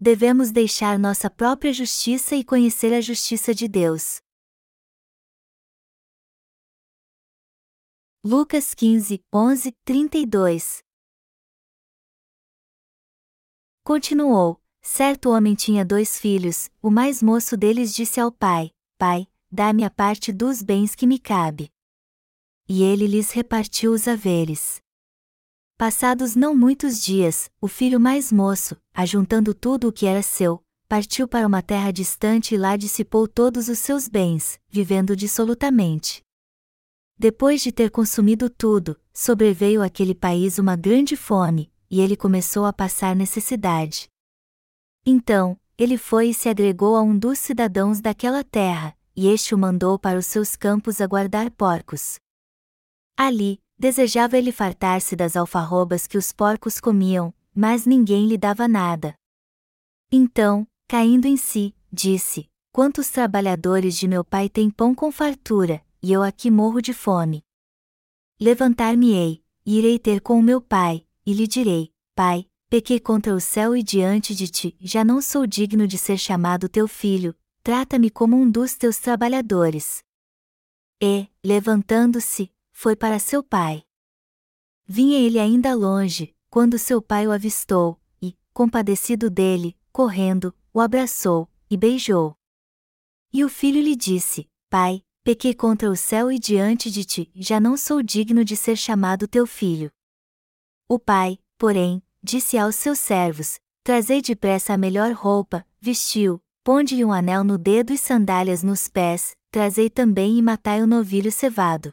devemos deixar nossa própria justiça e conhecer a justiça de Deus. Lucas 15, 11, 32 Continuou: Certo homem tinha dois filhos, o mais moço deles disse ao pai: Pai, dá-me a parte dos bens que me cabe. E ele lhes repartiu os haveres. Passados não muitos dias, o filho mais moço, ajuntando tudo o que era seu, partiu para uma terra distante e lá dissipou todos os seus bens, vivendo dissolutamente. Depois de ter consumido tudo, sobreveio àquele país uma grande fome, e ele começou a passar necessidade. Então, ele foi e se agregou a um dos cidadãos daquela terra, e este o mandou para os seus campos a guardar porcos. Ali, desejava ele fartar-se das alfarrobas que os porcos comiam, mas ninguém lhe dava nada. Então, caindo em si, disse: Quantos trabalhadores de meu pai têm pão com fartura, e eu aqui morro de fome. Levantar-me-ei, e irei ter com o meu pai, e lhe direi: Pai, pequei contra o céu e diante de ti, já não sou digno de ser chamado teu filho, trata-me como um dos teus trabalhadores. E, levantando-se, foi para seu pai. Vinha ele ainda longe, quando seu pai o avistou, e, compadecido dele, correndo, o abraçou, e beijou. E o filho lhe disse: Pai, pequei contra o céu e diante de ti, já não sou digno de ser chamado teu filho. O pai, porém, disse aos seus servos: Trazei depressa a melhor roupa, vestiu, ponde-lhe um anel no dedo e sandálias nos pés, trazei também e matai o novilho cevado.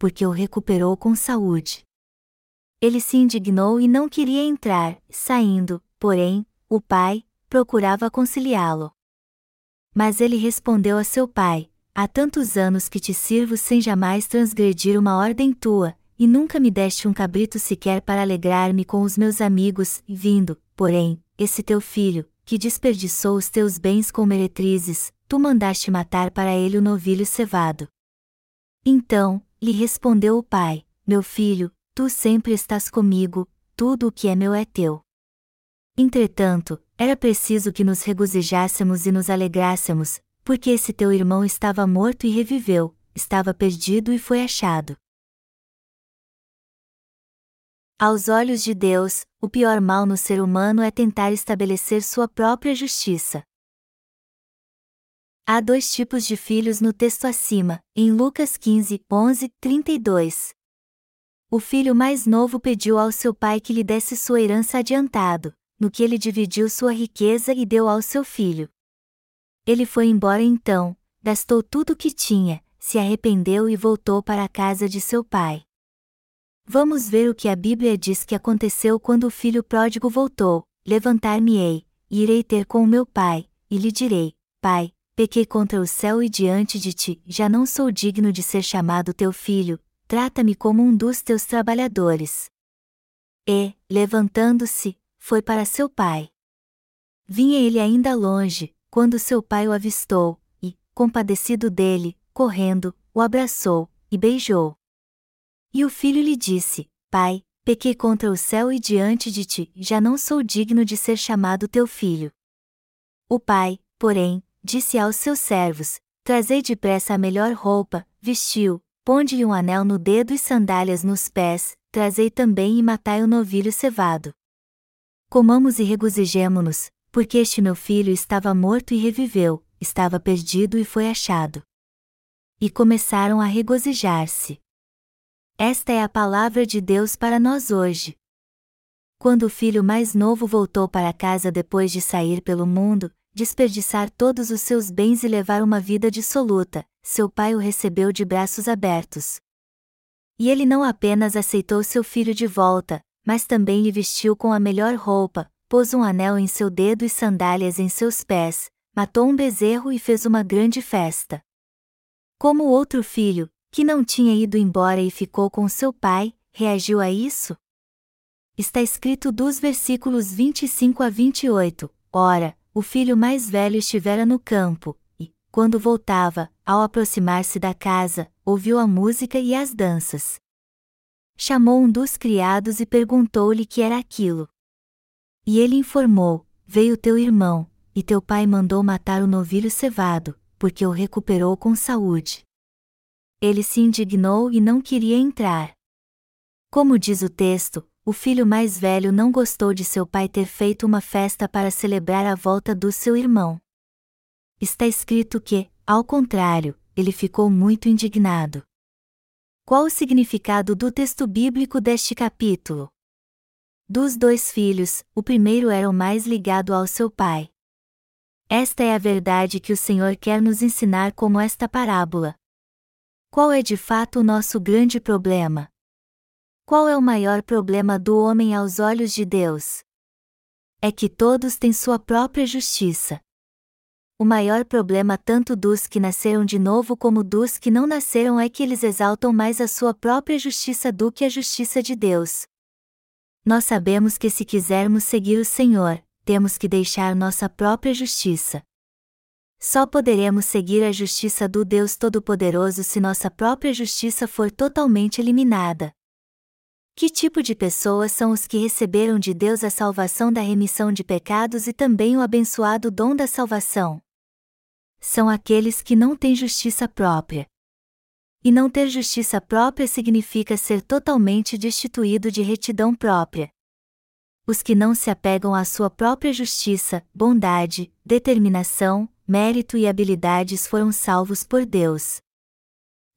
porque o recuperou com saúde. Ele se indignou e não queria entrar, saindo, porém, o pai, procurava conciliá-lo. Mas ele respondeu a seu pai: Há tantos anos que te sirvo sem jamais transgredir uma ordem tua, e nunca me deste um cabrito sequer para alegrar-me com os meus amigos, vindo, porém, esse teu filho, que desperdiçou os teus bens com meretrizes, tu mandaste matar para ele o novilho cevado. Então, lhe respondeu o pai: Meu filho, tu sempre estás comigo, tudo o que é meu é teu. Entretanto, era preciso que nos regozijássemos e nos alegrássemos, porque esse teu irmão estava morto e reviveu, estava perdido e foi achado. Aos olhos de Deus, o pior mal no ser humano é tentar estabelecer sua própria justiça. Há dois tipos de filhos no texto acima, em Lucas 15, 11, 32. O filho mais novo pediu ao seu pai que lhe desse sua herança adiantado, no que ele dividiu sua riqueza e deu ao seu filho. Ele foi embora então, gastou tudo o que tinha, se arrependeu e voltou para a casa de seu pai. Vamos ver o que a Bíblia diz que aconteceu quando o filho pródigo voltou: Levantar-me-ei, irei ter com o meu pai, e lhe direi: Pai, pequei contra o céu e diante de ti, já não sou digno de ser chamado teu filho, trata-me como um dos teus trabalhadores. E, levantando-se, foi para seu pai. Vinha ele ainda longe, quando seu pai o avistou, e, compadecido dele, correndo, o abraçou, e beijou. E o filho lhe disse: Pai, pequei contra o céu e diante de ti, já não sou digno de ser chamado teu filho. O pai, porém, disse aos seus servos: Trazei depressa a melhor roupa, vestiu, ponde-lhe um anel no dedo e sandálias nos pés, trazei também e matai o novilho cevado. Comamos e regozijemo-nos, porque este meu filho estava morto e reviveu, estava perdido e foi achado. E começaram a regozijar-se. Esta é a palavra de Deus para nós hoje. Quando o filho mais novo voltou para casa depois de sair pelo mundo, desperdiçar todos os seus bens e levar uma vida dissoluta, seu pai o recebeu de braços abertos. E ele não apenas aceitou seu filho de volta, mas também lhe vestiu com a melhor roupa, pôs um anel em seu dedo e sandálias em seus pés, matou um bezerro e fez uma grande festa. Como o outro filho, que não tinha ido embora e ficou com seu pai, reagiu a isso? Está escrito dos versículos 25 a 28. Ora, o filho mais velho estivera no campo, e, quando voltava, ao aproximar-se da casa, ouviu a música e as danças. Chamou um dos criados e perguntou-lhe que era aquilo. E ele informou: Veio teu irmão, e teu pai mandou matar o novilho cevado, porque o recuperou com saúde. Ele se indignou e não queria entrar. Como diz o texto, o filho mais velho não gostou de seu pai ter feito uma festa para celebrar a volta do seu irmão. Está escrito que, ao contrário, ele ficou muito indignado. Qual o significado do texto bíblico deste capítulo? Dos dois filhos, o primeiro era o mais ligado ao seu pai. Esta é a verdade que o Senhor quer nos ensinar como esta parábola. Qual é de fato o nosso grande problema? Qual é o maior problema do homem aos olhos de Deus? É que todos têm sua própria justiça. O maior problema tanto dos que nasceram de novo como dos que não nasceram é que eles exaltam mais a sua própria justiça do que a justiça de Deus. Nós sabemos que se quisermos seguir o Senhor, temos que deixar nossa própria justiça. Só poderemos seguir a justiça do Deus Todo-Poderoso se nossa própria justiça for totalmente eliminada. Que tipo de pessoas são os que receberam de Deus a salvação da remissão de pecados e também o abençoado dom da salvação? São aqueles que não têm justiça própria. E não ter justiça própria significa ser totalmente destituído de retidão própria. Os que não se apegam à sua própria justiça, bondade, determinação, mérito e habilidades foram salvos por Deus.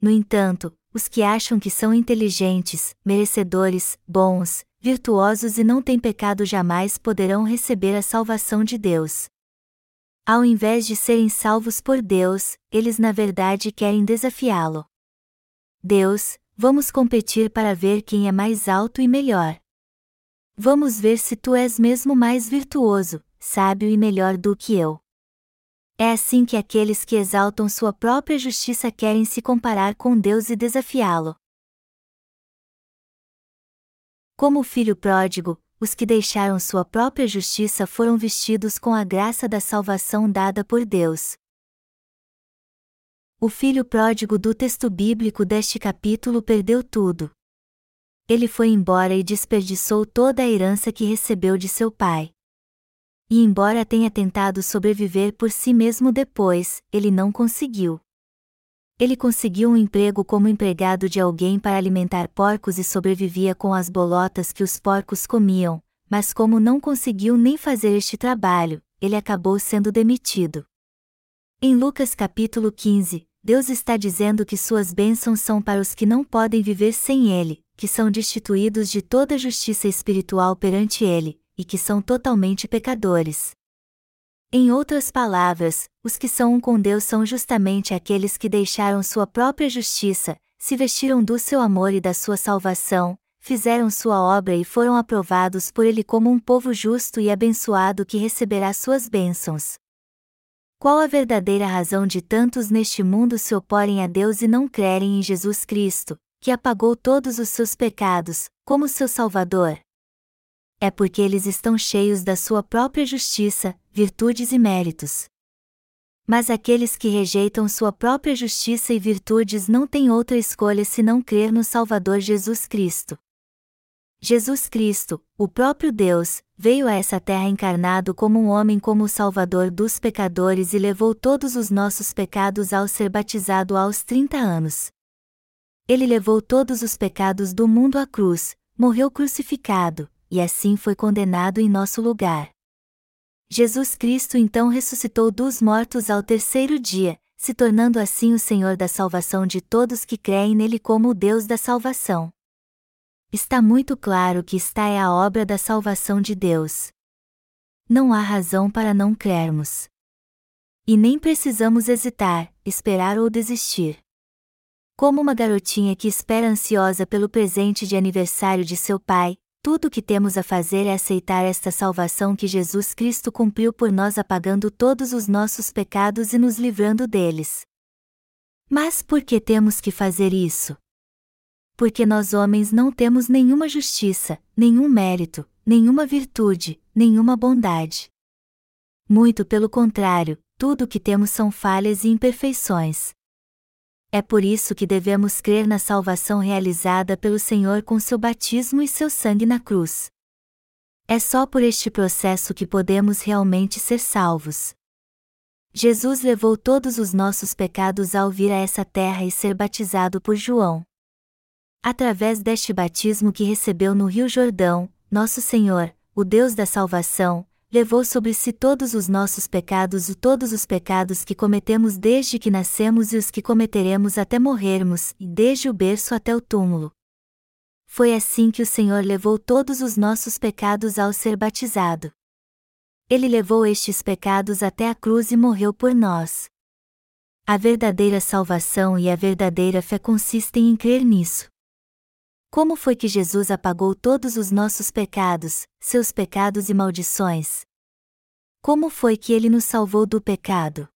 No entanto, os que acham que são inteligentes, merecedores, bons, virtuosos e não têm pecado jamais poderão receber a salvação de Deus. Ao invés de serem salvos por Deus, eles na verdade querem desafiá-lo. Deus, vamos competir para ver quem é mais alto e melhor. Vamos ver se tu és mesmo mais virtuoso, sábio e melhor do que eu. É assim que aqueles que exaltam sua própria justiça querem se comparar com Deus e desafiá-lo. Como o filho pródigo, os que deixaram sua própria justiça foram vestidos com a graça da salvação dada por Deus. O filho pródigo do texto bíblico deste capítulo perdeu tudo. Ele foi embora e desperdiçou toda a herança que recebeu de seu pai. E embora tenha tentado sobreviver por si mesmo depois, ele não conseguiu. Ele conseguiu um emprego como empregado de alguém para alimentar porcos e sobrevivia com as bolotas que os porcos comiam, mas como não conseguiu nem fazer este trabalho, ele acabou sendo demitido. Em Lucas capítulo 15, Deus está dizendo que suas bênçãos são para os que não podem viver sem ele, que são destituídos de toda justiça espiritual perante ele, e que são totalmente pecadores. Em outras palavras, os que são um com Deus são justamente aqueles que deixaram sua própria justiça, se vestiram do seu amor e da sua salvação, fizeram sua obra e foram aprovados por Ele como um povo justo e abençoado que receberá suas bênçãos. Qual a verdadeira razão de tantos neste mundo se oporem a Deus e não crerem em Jesus Cristo, que apagou todos os seus pecados, como seu Salvador? É porque eles estão cheios da sua própria justiça, virtudes e méritos. Mas aqueles que rejeitam sua própria justiça e virtudes não têm outra escolha senão crer no Salvador Jesus Cristo. Jesus Cristo, o próprio Deus, veio a essa terra encarnado como um homem como o Salvador dos pecadores e levou todos os nossos pecados ao ser batizado aos 30 anos. Ele levou todos os pecados do mundo à cruz, morreu crucificado, e assim foi condenado em nosso lugar. Jesus Cristo então ressuscitou dos mortos ao terceiro dia, se tornando assim o Senhor da salvação de todos que creem nele como o Deus da salvação. Está muito claro que esta é a obra da salvação de Deus. Não há razão para não crermos. E nem precisamos hesitar, esperar ou desistir. Como uma garotinha que espera ansiosa pelo presente de aniversário de seu pai, tudo o que temos a fazer é aceitar esta salvação que Jesus Cristo cumpriu por nós, apagando todos os nossos pecados e nos livrando deles. Mas por que temos que fazer isso? Porque nós homens não temos nenhuma justiça, nenhum mérito, nenhuma virtude, nenhuma bondade. Muito pelo contrário, tudo o que temos são falhas e imperfeições. É por isso que devemos crer na salvação realizada pelo Senhor com seu batismo e seu sangue na cruz. É só por este processo que podemos realmente ser salvos. Jesus levou todos os nossos pecados ao vir a essa terra e ser batizado por João. Através deste batismo que recebeu no Rio Jordão, nosso Senhor, o Deus da salvação, levou sobre si todos os nossos pecados e todos os pecados que cometemos desde que nascemos e os que cometeremos até morrermos, desde o berço até o túmulo. Foi assim que o Senhor levou todos os nossos pecados ao ser batizado. Ele levou estes pecados até a cruz e morreu por nós. A verdadeira salvação e a verdadeira fé consistem em crer nisso. Como foi que Jesus apagou todos os nossos pecados, seus pecados e maldições? Como foi que ele nos salvou do pecado?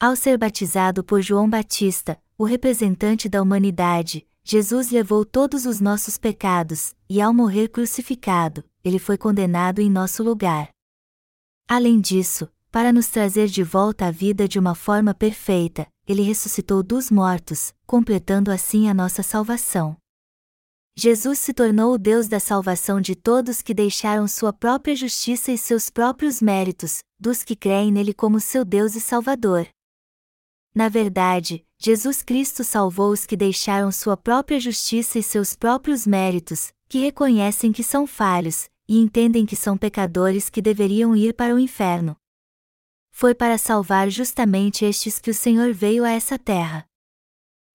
Ao ser batizado por João Batista, o representante da humanidade, Jesus levou todos os nossos pecados, e ao morrer crucificado, ele foi condenado em nosso lugar. Além disso, para nos trazer de volta à vida de uma forma perfeita, ele ressuscitou dos mortos, completando assim a nossa salvação. Jesus se tornou o Deus da salvação de todos que deixaram sua própria justiça e seus próprios méritos, dos que creem nele como seu Deus e Salvador. Na verdade, Jesus Cristo salvou os que deixaram sua própria justiça e seus próprios méritos, que reconhecem que são falhos, e entendem que são pecadores que deveriam ir para o inferno. Foi para salvar justamente estes que o Senhor veio a essa terra.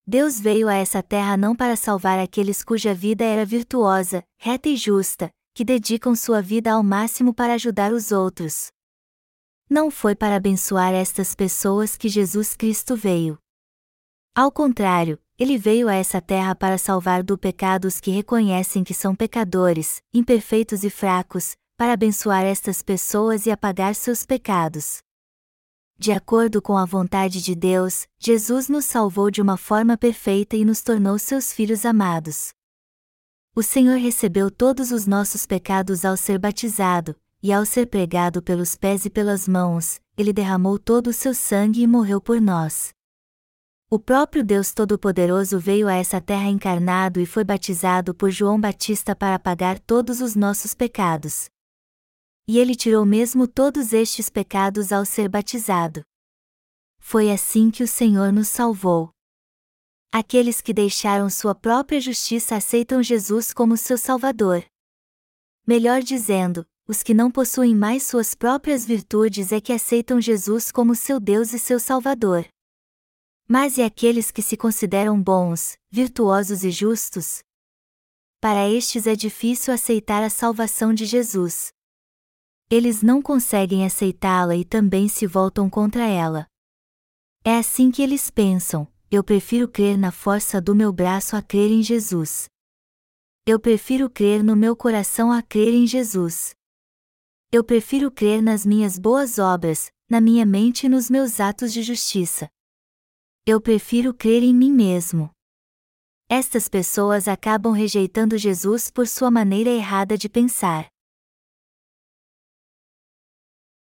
Deus veio a essa terra não para salvar aqueles cuja vida era virtuosa, reta e justa, que dedicam sua vida ao máximo para ajudar os outros. Não foi para abençoar estas pessoas que Jesus Cristo veio. Ao contrário, ele veio a essa terra para salvar do pecado os que reconhecem que são pecadores, imperfeitos e fracos, para abençoar estas pessoas e apagar seus pecados de acordo com a vontade de Deus, Jesus nos salvou de uma forma perfeita e nos tornou seus filhos amados. O Senhor recebeu todos os nossos pecados ao ser batizado, e ao ser pregado pelos pés e pelas mãos, ele derramou todo o seu sangue e morreu por nós. O próprio Deus Todo-Poderoso veio a essa terra encarnado e foi batizado por João Batista para pagar todos os nossos pecados e ele tirou mesmo todos estes pecados ao ser batizado. Foi assim que o Senhor nos salvou. Aqueles que deixaram sua própria justiça aceitam Jesus como seu Salvador. Melhor dizendo, os que não possuem mais suas próprias virtudes é que aceitam Jesus como seu Deus e seu Salvador. Mas e aqueles que se consideram bons, virtuosos e justos? Para estes é difícil aceitar a salvação de Jesus eles não conseguem aceitá-la e também se voltam contra ela. É assim que eles pensam: eu prefiro crer na força do meu braço a crer em Jesus. Eu prefiro crer no meu coração a crer em Jesus. Eu prefiro crer nas minhas boas obras, na minha mente e nos meus atos de justiça. Eu prefiro crer em mim mesmo. Estas pessoas acabam rejeitando Jesus por sua maneira errada de pensar.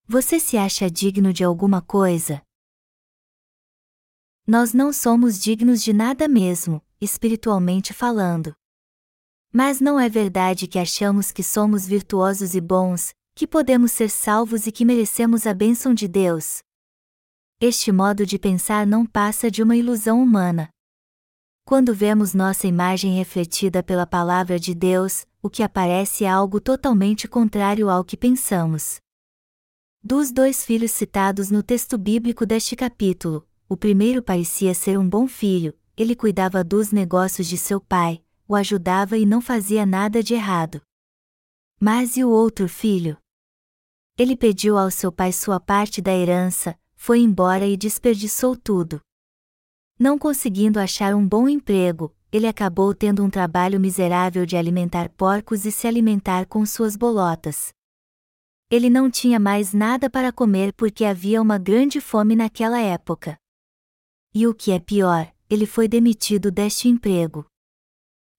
Você se acha digno de alguma coisa? Nós não somos dignos de nada mesmo, espiritualmente falando. Mas não é verdade que achamos que somos virtuosos e bons, que podemos ser salvos e que merecemos a bênção de Deus. Este modo de pensar não passa de uma ilusão humana. Quando vemos nossa imagem refletida pela palavra de Deus, o que aparece é algo totalmente contrário ao que pensamos. Dos dois filhos citados no texto bíblico deste capítulo, o primeiro parecia ser um bom filho, ele cuidava dos negócios de seu pai, o ajudava e não fazia nada de errado. Mas e o outro filho? Ele pediu ao seu pai sua parte da herança, foi embora e desperdiçou tudo. Não conseguindo achar um bom emprego, ele acabou tendo um trabalho miserável de alimentar porcos e se alimentar com suas bolotas. Ele não tinha mais nada para comer porque havia uma grande fome naquela época. E o que é pior, ele foi demitido deste emprego.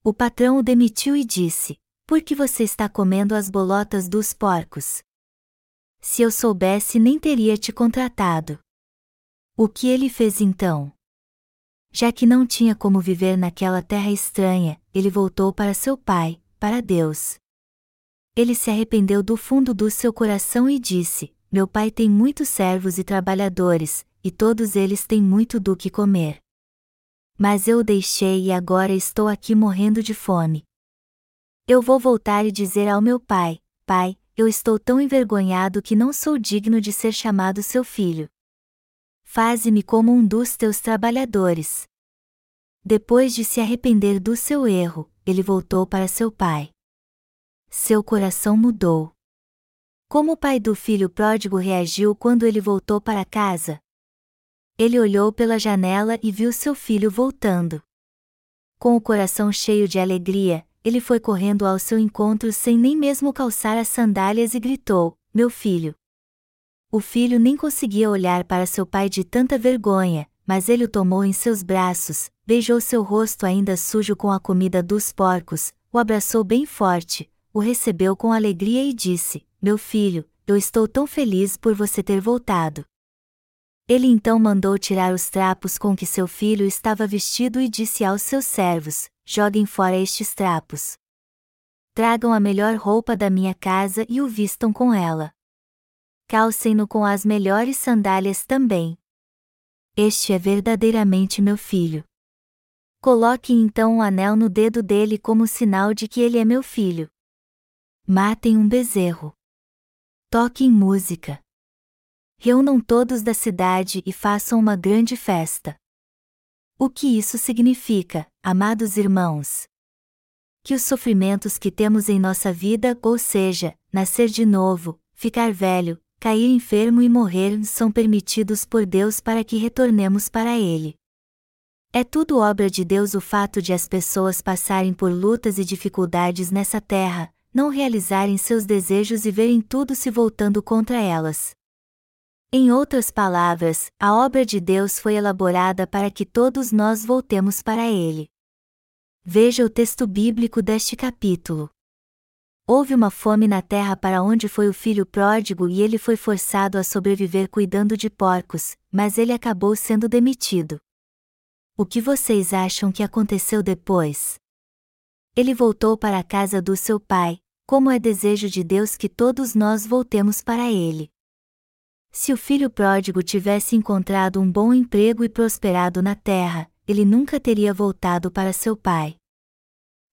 O patrão o demitiu e disse: Por que você está comendo as bolotas dos porcos? Se eu soubesse, nem teria te contratado. O que ele fez então? Já que não tinha como viver naquela terra estranha, ele voltou para seu pai, para Deus. Ele se arrependeu do fundo do seu coração e disse: Meu pai tem muitos servos e trabalhadores, e todos eles têm muito do que comer. Mas eu o deixei e agora estou aqui morrendo de fome. Eu vou voltar e dizer ao meu pai: Pai, eu estou tão envergonhado que não sou digno de ser chamado seu filho. Faze-me como um dos teus trabalhadores. Depois de se arrepender do seu erro, ele voltou para seu pai. Seu coração mudou. Como o pai do filho pródigo reagiu quando ele voltou para casa? Ele olhou pela janela e viu seu filho voltando. Com o coração cheio de alegria, ele foi correndo ao seu encontro sem nem mesmo calçar as sandálias e gritou: Meu filho! O filho nem conseguia olhar para seu pai de tanta vergonha, mas ele o tomou em seus braços, beijou seu rosto ainda sujo com a comida dos porcos, o abraçou bem forte, o recebeu com alegria e disse: Meu filho, eu estou tão feliz por você ter voltado. Ele então mandou tirar os trapos com que seu filho estava vestido e disse aos seus servos: Joguem fora estes trapos. Tragam a melhor roupa da minha casa e o vistam com ela. Calcem-no com as melhores sandálias também. Este é verdadeiramente meu filho. Coloque então um anel no dedo dele como sinal de que ele é meu filho. Matem um bezerro. Toquem música. Reúnam todos da cidade e façam uma grande festa. O que isso significa, amados irmãos? Que os sofrimentos que temos em nossa vida, ou seja, nascer de novo, ficar velho, cair enfermo e morrer, são permitidos por Deus para que retornemos para Ele. É tudo obra de Deus o fato de as pessoas passarem por lutas e dificuldades nessa terra, não realizarem seus desejos e verem tudo se voltando contra elas. Em outras palavras, a obra de Deus foi elaborada para que todos nós voltemos para Ele. Veja o texto bíblico deste capítulo. Houve uma fome na terra para onde foi o filho pródigo e ele foi forçado a sobreviver cuidando de porcos, mas ele acabou sendo demitido. O que vocês acham que aconteceu depois? Ele voltou para a casa do seu pai, como é desejo de Deus que todos nós voltemos para ele. Se o filho pródigo tivesse encontrado um bom emprego e prosperado na terra, ele nunca teria voltado para seu pai.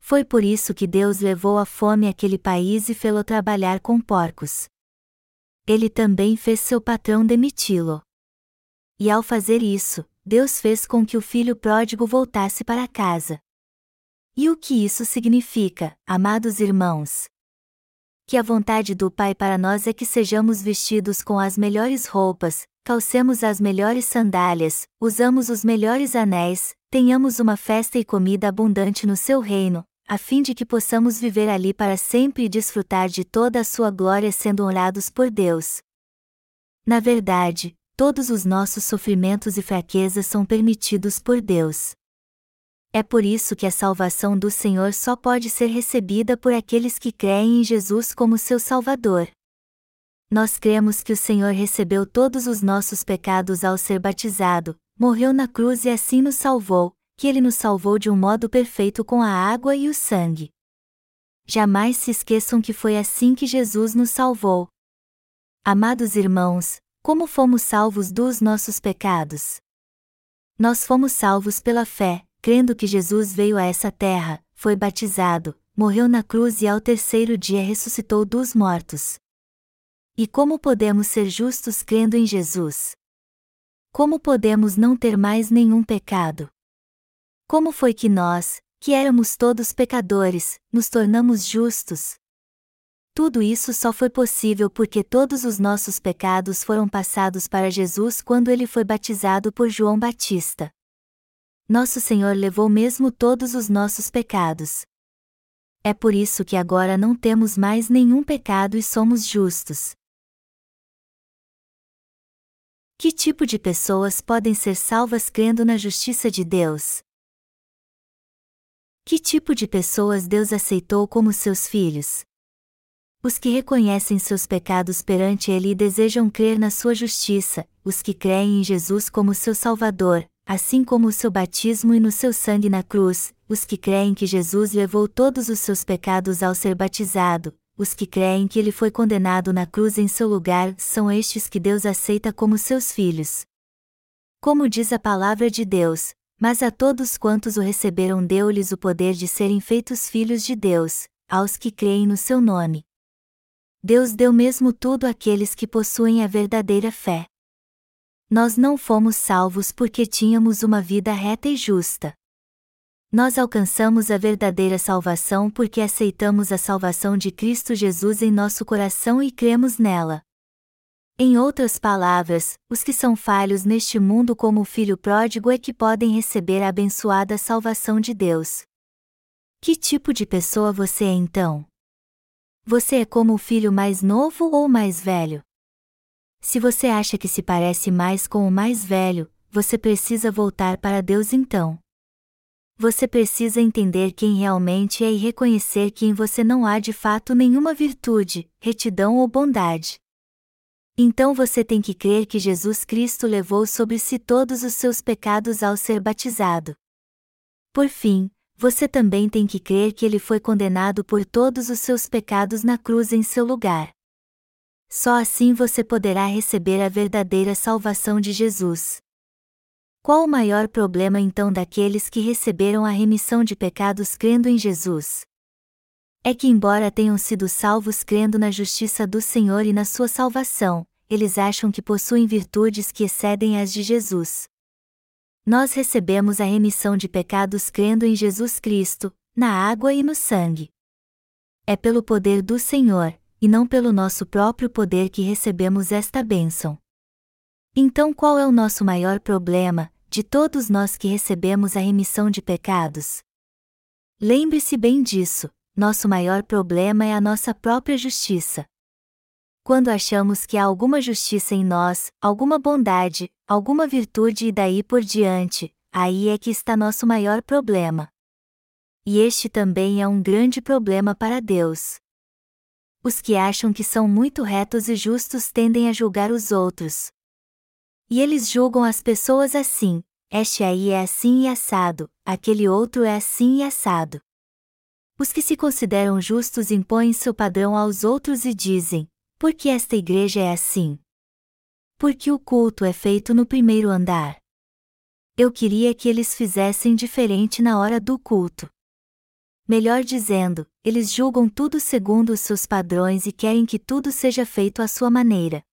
Foi por isso que Deus levou a fome àquele país e fê-lo trabalhar com porcos. Ele também fez seu patrão demiti-lo. E ao fazer isso, Deus fez com que o filho pródigo voltasse para casa. E o que isso significa, amados irmãos? Que a vontade do Pai para nós é que sejamos vestidos com as melhores roupas, calcemos as melhores sandálias, usamos os melhores anéis, tenhamos uma festa e comida abundante no seu reino, a fim de que possamos viver ali para sempre e desfrutar de toda a sua glória sendo honrados por Deus. Na verdade, todos os nossos sofrimentos e fraquezas são permitidos por Deus. É por isso que a salvação do Senhor só pode ser recebida por aqueles que creem em Jesus como seu Salvador. Nós cremos que o Senhor recebeu todos os nossos pecados ao ser batizado, morreu na cruz e assim nos salvou, que ele nos salvou de um modo perfeito com a água e o sangue. Jamais se esqueçam que foi assim que Jesus nos salvou. Amados irmãos, como fomos salvos dos nossos pecados? Nós fomos salvos pela fé, crendo que Jesus veio a essa terra, foi batizado, morreu na cruz e ao terceiro dia ressuscitou dos mortos. E como podemos ser justos crendo em Jesus? Como podemos não ter mais nenhum pecado? Como foi que nós, que éramos todos pecadores, nos tornamos justos? Tudo isso só foi possível porque todos os nossos pecados foram passados para Jesus quando ele foi batizado por João Batista. Nosso Senhor levou mesmo todos os nossos pecados. É por isso que agora não temos mais nenhum pecado e somos justos. Que tipo de pessoas podem ser salvas crendo na justiça de Deus? Que tipo de pessoas Deus aceitou como seus filhos? Os que reconhecem seus pecados perante Ele e desejam crer na sua justiça, os que creem em Jesus como seu Salvador, assim como o seu batismo e no seu sangue na cruz, os que creem que Jesus levou todos os seus pecados ao ser batizado, os que creem que ele foi condenado na cruz em seu lugar, são estes que Deus aceita como seus filhos. Como diz a palavra de Deus, mas a todos quantos o receberam deu-lhes o poder de serem feitos filhos de Deus, aos que creem no seu nome. Deus deu mesmo tudo àqueles que possuem a verdadeira fé. Nós não fomos salvos porque tínhamos uma vida reta e justa. Nós alcançamos a verdadeira salvação porque aceitamos a salvação de Cristo Jesus em nosso coração e cremos nela. Em outras palavras, os que são falhos neste mundo como o filho pródigo é que podem receber a abençoada salvação de Deus. Que tipo de pessoa você é então? Você é como o filho mais novo ou mais velho? Se você acha que se parece mais com o mais velho, você precisa voltar para Deus então. Você precisa entender quem realmente é e reconhecer que em você não há de fato nenhuma virtude, retidão ou bondade. Então você tem que crer que Jesus Cristo levou sobre si todos os seus pecados ao ser batizado. Por fim, você também tem que crer que ele foi condenado por todos os seus pecados na cruz em seu lugar. Só assim você poderá receber a verdadeira salvação de Jesus. Qual o maior problema então daqueles que receberam a remissão de pecados crendo em Jesus? É que, embora tenham sido salvos crendo na justiça do Senhor e na sua salvação, eles acham que possuem virtudes que excedem as de Jesus. Nós recebemos a remissão de pecados crendo em Jesus Cristo, na água e no sangue. É pelo poder do Senhor, e não pelo nosso próprio poder que recebemos esta bênção. Então, qual é o nosso maior problema, de todos nós que recebemos a remissão de pecados. Lembre-se bem disso, nosso maior problema é a nossa própria justiça. Quando achamos que há alguma justiça em nós, alguma bondade, alguma virtude e daí por diante, aí é que está nosso maior problema. E este também é um grande problema para Deus. Os que acham que são muito retos e justos tendem a julgar os outros, e eles julgam as pessoas assim: este aí é assim e assado, aquele outro é assim e assado. Os que se consideram justos impõem seu padrão aos outros e dizem: por que esta igreja é assim? Porque o culto é feito no primeiro andar. Eu queria que eles fizessem diferente na hora do culto. Melhor dizendo, eles julgam tudo segundo os seus padrões e querem que tudo seja feito à sua maneira.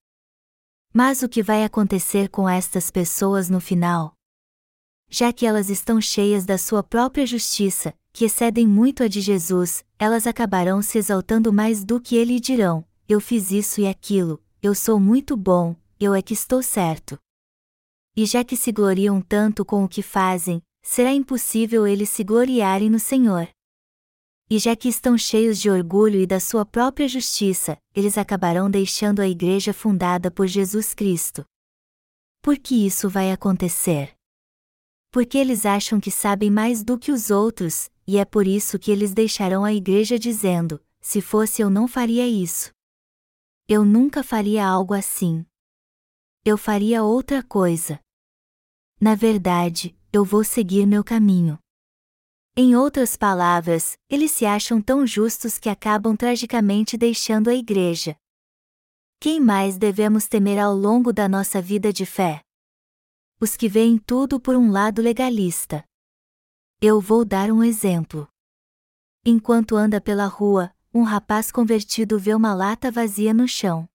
Mas o que vai acontecer com estas pessoas no final? Já que elas estão cheias da sua própria justiça, que excedem muito a de Jesus, elas acabarão se exaltando mais do que ele e dirão: Eu fiz isso e aquilo, eu sou muito bom, eu é que estou certo. E já que se gloriam tanto com o que fazem, será impossível eles se gloriarem no Senhor. E já que estão cheios de orgulho e da sua própria justiça, eles acabarão deixando a igreja fundada por Jesus Cristo. Por que isso vai acontecer? Porque eles acham que sabem mais do que os outros, e é por isso que eles deixarão a igreja dizendo: se fosse eu não faria isso. Eu nunca faria algo assim. Eu faria outra coisa. Na verdade, eu vou seguir meu caminho. Em outras palavras, eles se acham tão justos que acabam tragicamente deixando a igreja. Quem mais devemos temer ao longo da nossa vida de fé? Os que veem tudo por um lado legalista. Eu vou dar um exemplo. Enquanto anda pela rua, um rapaz convertido vê uma lata vazia no chão.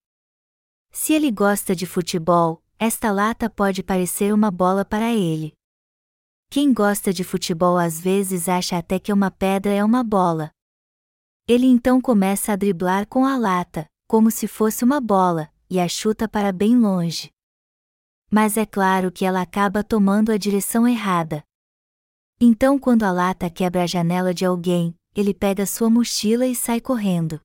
Se ele gosta de futebol, esta lata pode parecer uma bola para ele. Quem gosta de futebol às vezes acha até que uma pedra é uma bola. Ele então começa a driblar com a lata, como se fosse uma bola, e a chuta para bem longe. Mas é claro que ela acaba tomando a direção errada. Então, quando a lata quebra a janela de alguém, ele pega sua mochila e sai correndo.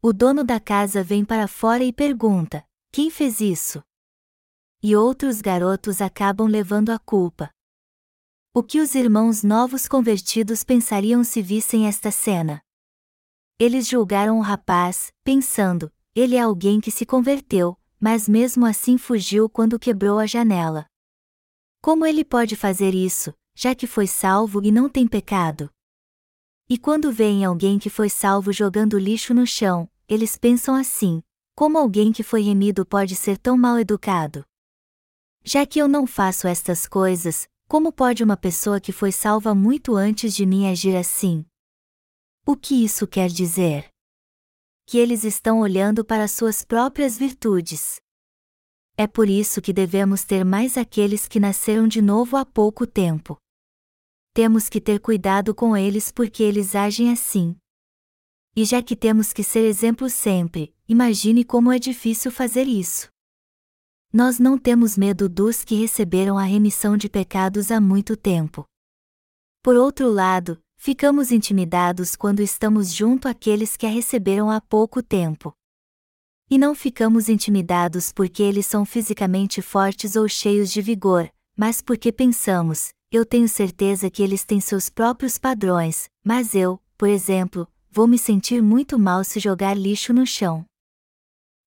O dono da casa vem para fora e pergunta: Quem fez isso? E outros garotos acabam levando a culpa. O que os irmãos novos convertidos pensariam se vissem esta cena? Eles julgaram o rapaz, pensando: ele é alguém que se converteu, mas mesmo assim fugiu quando quebrou a janela. Como ele pode fazer isso, já que foi salvo e não tem pecado? E quando veem alguém que foi salvo jogando lixo no chão, eles pensam assim: como alguém que foi remido pode ser tão mal educado? Já que eu não faço estas coisas, como pode uma pessoa que foi salva muito antes de mim agir assim? O que isso quer dizer? Que eles estão olhando para suas próprias virtudes. É por isso que devemos ter mais aqueles que nasceram de novo há pouco tempo. Temos que ter cuidado com eles porque eles agem assim. E já que temos que ser exemplo sempre, imagine como é difícil fazer isso. Nós não temos medo dos que receberam a remissão de pecados há muito tempo. Por outro lado, ficamos intimidados quando estamos junto àqueles que a receberam há pouco tempo. E não ficamos intimidados porque eles são fisicamente fortes ou cheios de vigor, mas porque pensamos, eu tenho certeza que eles têm seus próprios padrões, mas eu, por exemplo, vou me sentir muito mal se jogar lixo no chão.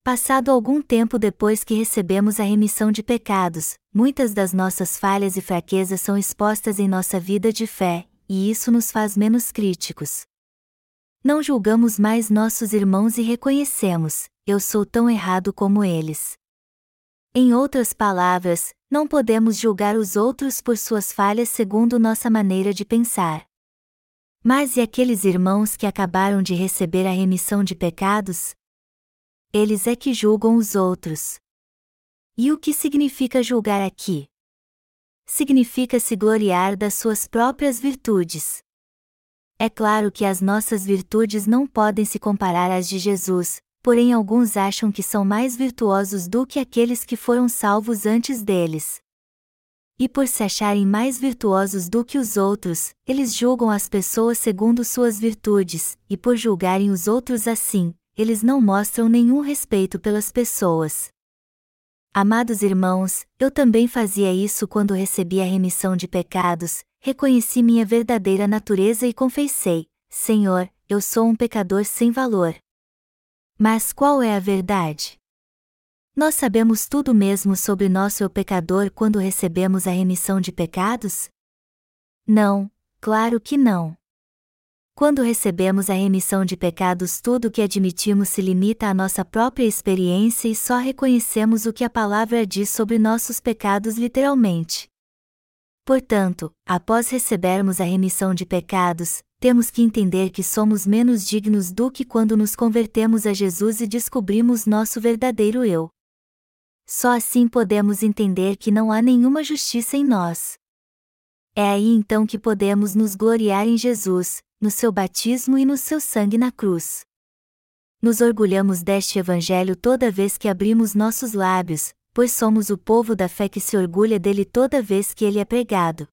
Passado algum tempo depois que recebemos a remissão de pecados, muitas das nossas falhas e fraquezas são expostas em nossa vida de fé, e isso nos faz menos críticos. Não julgamos mais nossos irmãos e reconhecemos: eu sou tão errado como eles. Em outras palavras, não podemos julgar os outros por suas falhas segundo nossa maneira de pensar. Mas e aqueles irmãos que acabaram de receber a remissão de pecados? Eles é que julgam os outros. E o que significa julgar aqui? Significa se gloriar das suas próprias virtudes. É claro que as nossas virtudes não podem se comparar às de Jesus, porém alguns acham que são mais virtuosos do que aqueles que foram salvos antes deles. E por se acharem mais virtuosos do que os outros, eles julgam as pessoas segundo suas virtudes, e por julgarem os outros assim, eles não mostram nenhum respeito pelas pessoas. Amados irmãos, eu também fazia isso quando recebi a remissão de pecados, reconheci minha verdadeira natureza e confessei: Senhor, eu sou um pecador sem valor. Mas qual é a verdade? Nós sabemos tudo mesmo sobre nosso pecador quando recebemos a remissão de pecados? Não, claro que não. Quando recebemos a remissão de pecados, tudo o que admitimos se limita à nossa própria experiência e só reconhecemos o que a palavra diz sobre nossos pecados literalmente. Portanto, após recebermos a remissão de pecados, temos que entender que somos menos dignos do que quando nos convertemos a Jesus e descobrimos nosso verdadeiro eu. Só assim podemos entender que não há nenhuma justiça em nós. É aí então que podemos nos gloriar em Jesus, no seu batismo e no seu sangue na cruz. Nos orgulhamos deste Evangelho toda vez que abrimos nossos lábios, pois somos o povo da fé que se orgulha dele toda vez que ele é pregado.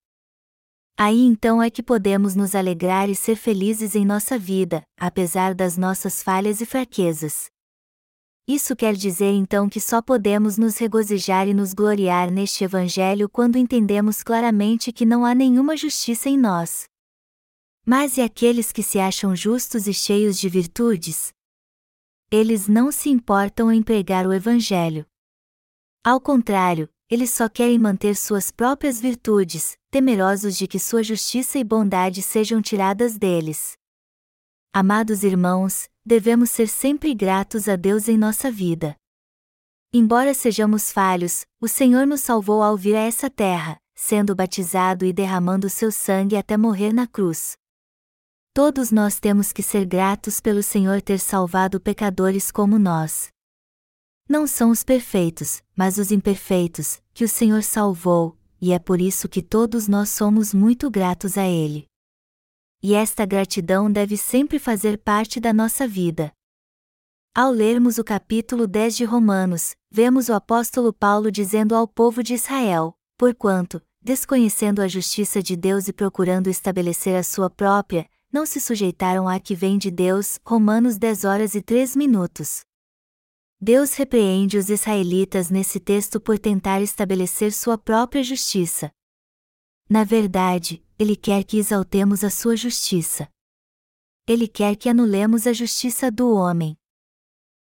Aí então é que podemos nos alegrar e ser felizes em nossa vida, apesar das nossas falhas e fraquezas. Isso quer dizer então que só podemos nos regozijar e nos gloriar neste Evangelho quando entendemos claramente que não há nenhuma justiça em nós. Mas e aqueles que se acham justos e cheios de virtudes? Eles não se importam em pregar o Evangelho. Ao contrário, eles só querem manter suas próprias virtudes, temerosos de que sua justiça e bondade sejam tiradas deles. Amados irmãos, devemos ser sempre gratos a Deus em nossa vida. Embora sejamos falhos, o Senhor nos salvou ao vir a essa terra, sendo batizado e derramando seu sangue até morrer na cruz. Todos nós temos que ser gratos pelo Senhor ter salvado pecadores como nós. Não são os perfeitos, mas os imperfeitos, que o Senhor salvou, e é por isso que todos nós somos muito gratos a Ele. E esta gratidão deve sempre fazer parte da nossa vida. Ao lermos o capítulo 10 de Romanos, vemos o apóstolo Paulo dizendo ao povo de Israel: Porquanto, desconhecendo a justiça de Deus e procurando estabelecer a sua própria, não se sujeitaram à que vem de Deus. Romanos 10 horas e 3 minutos. Deus repreende os israelitas nesse texto por tentar estabelecer sua própria justiça. Na verdade, ele quer que exaltemos a sua justiça. Ele quer que anulemos a justiça do homem.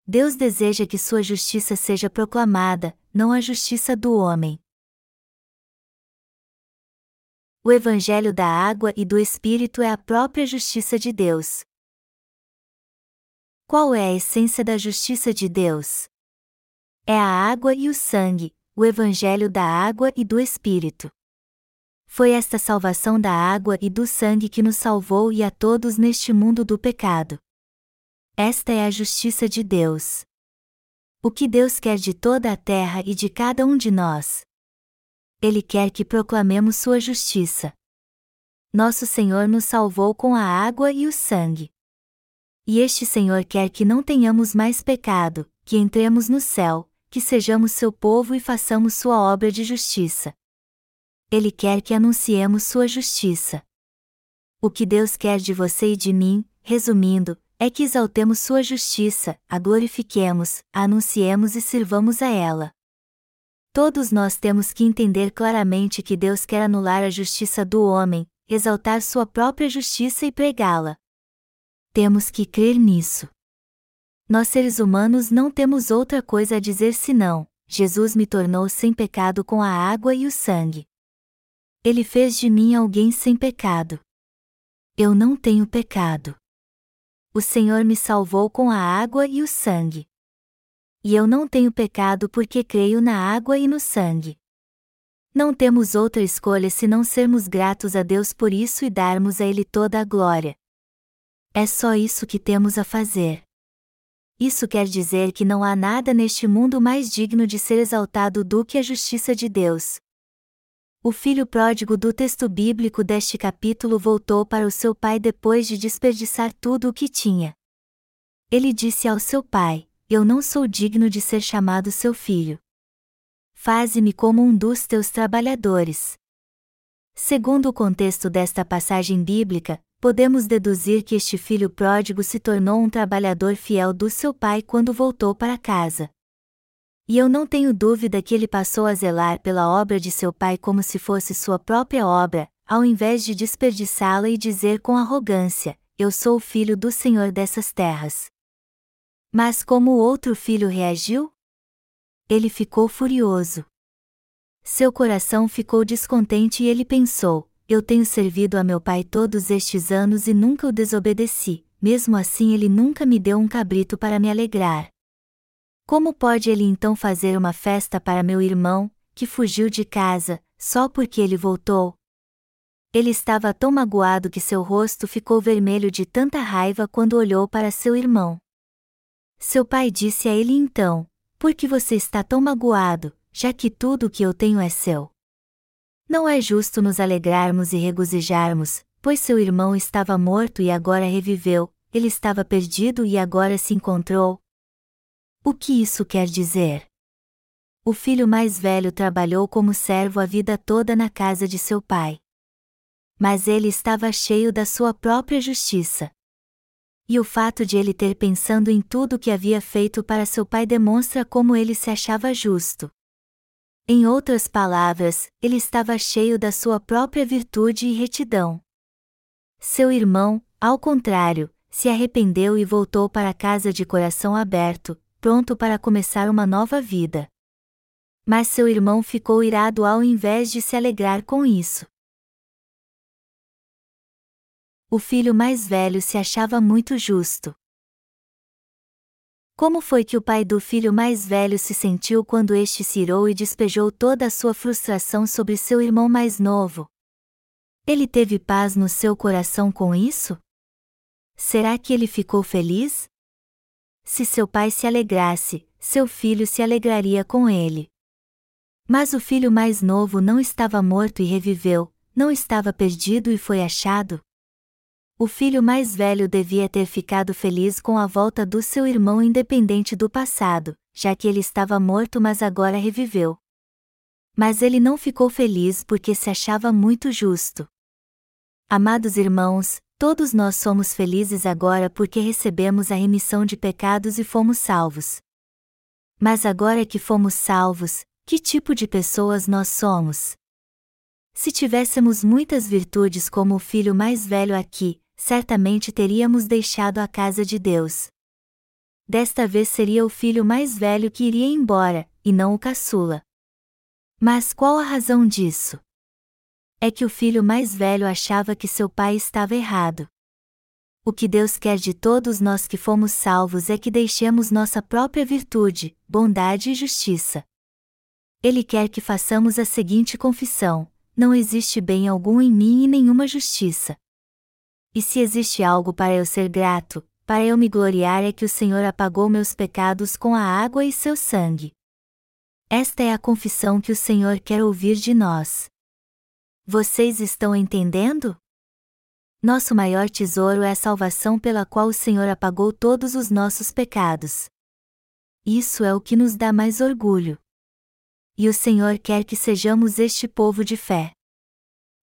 Deus deseja que sua justiça seja proclamada, não a justiça do homem. O Evangelho da água e do Espírito é a própria justiça de Deus. Qual é a essência da justiça de Deus? É a água e o sangue, o Evangelho da água e do Espírito. Foi esta salvação da água e do sangue que nos salvou e a todos neste mundo do pecado. Esta é a justiça de Deus. O que Deus quer de toda a terra e de cada um de nós? Ele quer que proclamemos sua justiça. Nosso Senhor nos salvou com a água e o sangue. E este Senhor quer que não tenhamos mais pecado, que entremos no céu, que sejamos seu povo e façamos sua obra de justiça. Ele quer que anunciemos sua justiça. O que Deus quer de você e de mim, resumindo, é que exaltemos sua justiça, a glorifiquemos, a anunciemos e sirvamos a ela. Todos nós temos que entender claramente que Deus quer anular a justiça do homem, exaltar sua própria justiça e pregá-la. Temos que crer nisso. Nós seres humanos não temos outra coisa a dizer senão: Jesus me tornou sem pecado com a água e o sangue. Ele fez de mim alguém sem pecado. Eu não tenho pecado. O Senhor me salvou com a água e o sangue e eu não tenho pecado porque creio na água e no sangue. Não temos outra escolha senão sermos gratos a Deus por isso e darmos a Ele toda a glória. É só isso que temos a fazer. Isso quer dizer que não há nada neste mundo mais digno de ser exaltado do que a justiça de Deus. O filho pródigo do texto bíblico deste capítulo voltou para o seu pai depois de desperdiçar tudo o que tinha. Ele disse ao seu pai: eu não sou digno de ser chamado seu filho. Faze-me como um dos teus trabalhadores. Segundo o contexto desta passagem bíblica, podemos deduzir que este filho pródigo se tornou um trabalhador fiel do seu pai quando voltou para casa. E eu não tenho dúvida que ele passou a zelar pela obra de seu pai como se fosse sua própria obra, ao invés de desperdiçá-la e dizer com arrogância: Eu sou o filho do Senhor dessas terras. Mas como o outro filho reagiu? Ele ficou furioso. Seu coração ficou descontente e ele pensou: Eu tenho servido a meu pai todos estes anos e nunca o desobedeci, mesmo assim ele nunca me deu um cabrito para me alegrar. Como pode ele então fazer uma festa para meu irmão, que fugiu de casa, só porque ele voltou? Ele estava tão magoado que seu rosto ficou vermelho de tanta raiva quando olhou para seu irmão. Seu pai disse a ele então: Por que você está tão magoado, já que tudo o que eu tenho é seu? Não é justo nos alegrarmos e regozijarmos, pois seu irmão estava morto e agora reviveu, ele estava perdido e agora se encontrou. O que isso quer dizer? O filho mais velho trabalhou como servo a vida toda na casa de seu pai. Mas ele estava cheio da sua própria justiça e o fato de ele ter pensando em tudo o que havia feito para seu pai demonstra como ele se achava justo. Em outras palavras, ele estava cheio da sua própria virtude e retidão. Seu irmão, ao contrário, se arrependeu e voltou para casa de coração aberto, pronto para começar uma nova vida. Mas seu irmão ficou irado ao invés de se alegrar com isso o filho mais velho se achava muito justo. Como foi que o pai do filho mais velho se sentiu quando este se irou e despejou toda a sua frustração sobre seu irmão mais novo? Ele teve paz no seu coração com isso? Será que ele ficou feliz? Se seu pai se alegrasse, seu filho se alegraria com ele. Mas o filho mais novo não estava morto e reviveu, não estava perdido e foi achado? O filho mais velho devia ter ficado feliz com a volta do seu irmão independente do passado, já que ele estava morto mas agora reviveu. Mas ele não ficou feliz porque se achava muito justo. Amados irmãos, todos nós somos felizes agora porque recebemos a remissão de pecados e fomos salvos. Mas agora que fomos salvos, que tipo de pessoas nós somos? Se tivéssemos muitas virtudes como o filho mais velho aqui, certamente teríamos deixado a casa de Deus. Desta vez seria o filho mais velho que iria embora, e não o caçula. Mas qual a razão disso? É que o filho mais velho achava que seu pai estava errado. O que Deus quer de todos nós que fomos salvos é que deixemos nossa própria virtude, bondade e justiça. Ele quer que façamos a seguinte confissão: Não existe bem algum em mim e nenhuma justiça. E se existe algo para eu ser grato, para eu me gloriar é que o Senhor apagou meus pecados com a água e seu sangue. Esta é a confissão que o Senhor quer ouvir de nós. Vocês estão entendendo? Nosso maior tesouro é a salvação pela qual o Senhor apagou todos os nossos pecados. Isso é o que nos dá mais orgulho. E o Senhor quer que sejamos este povo de fé.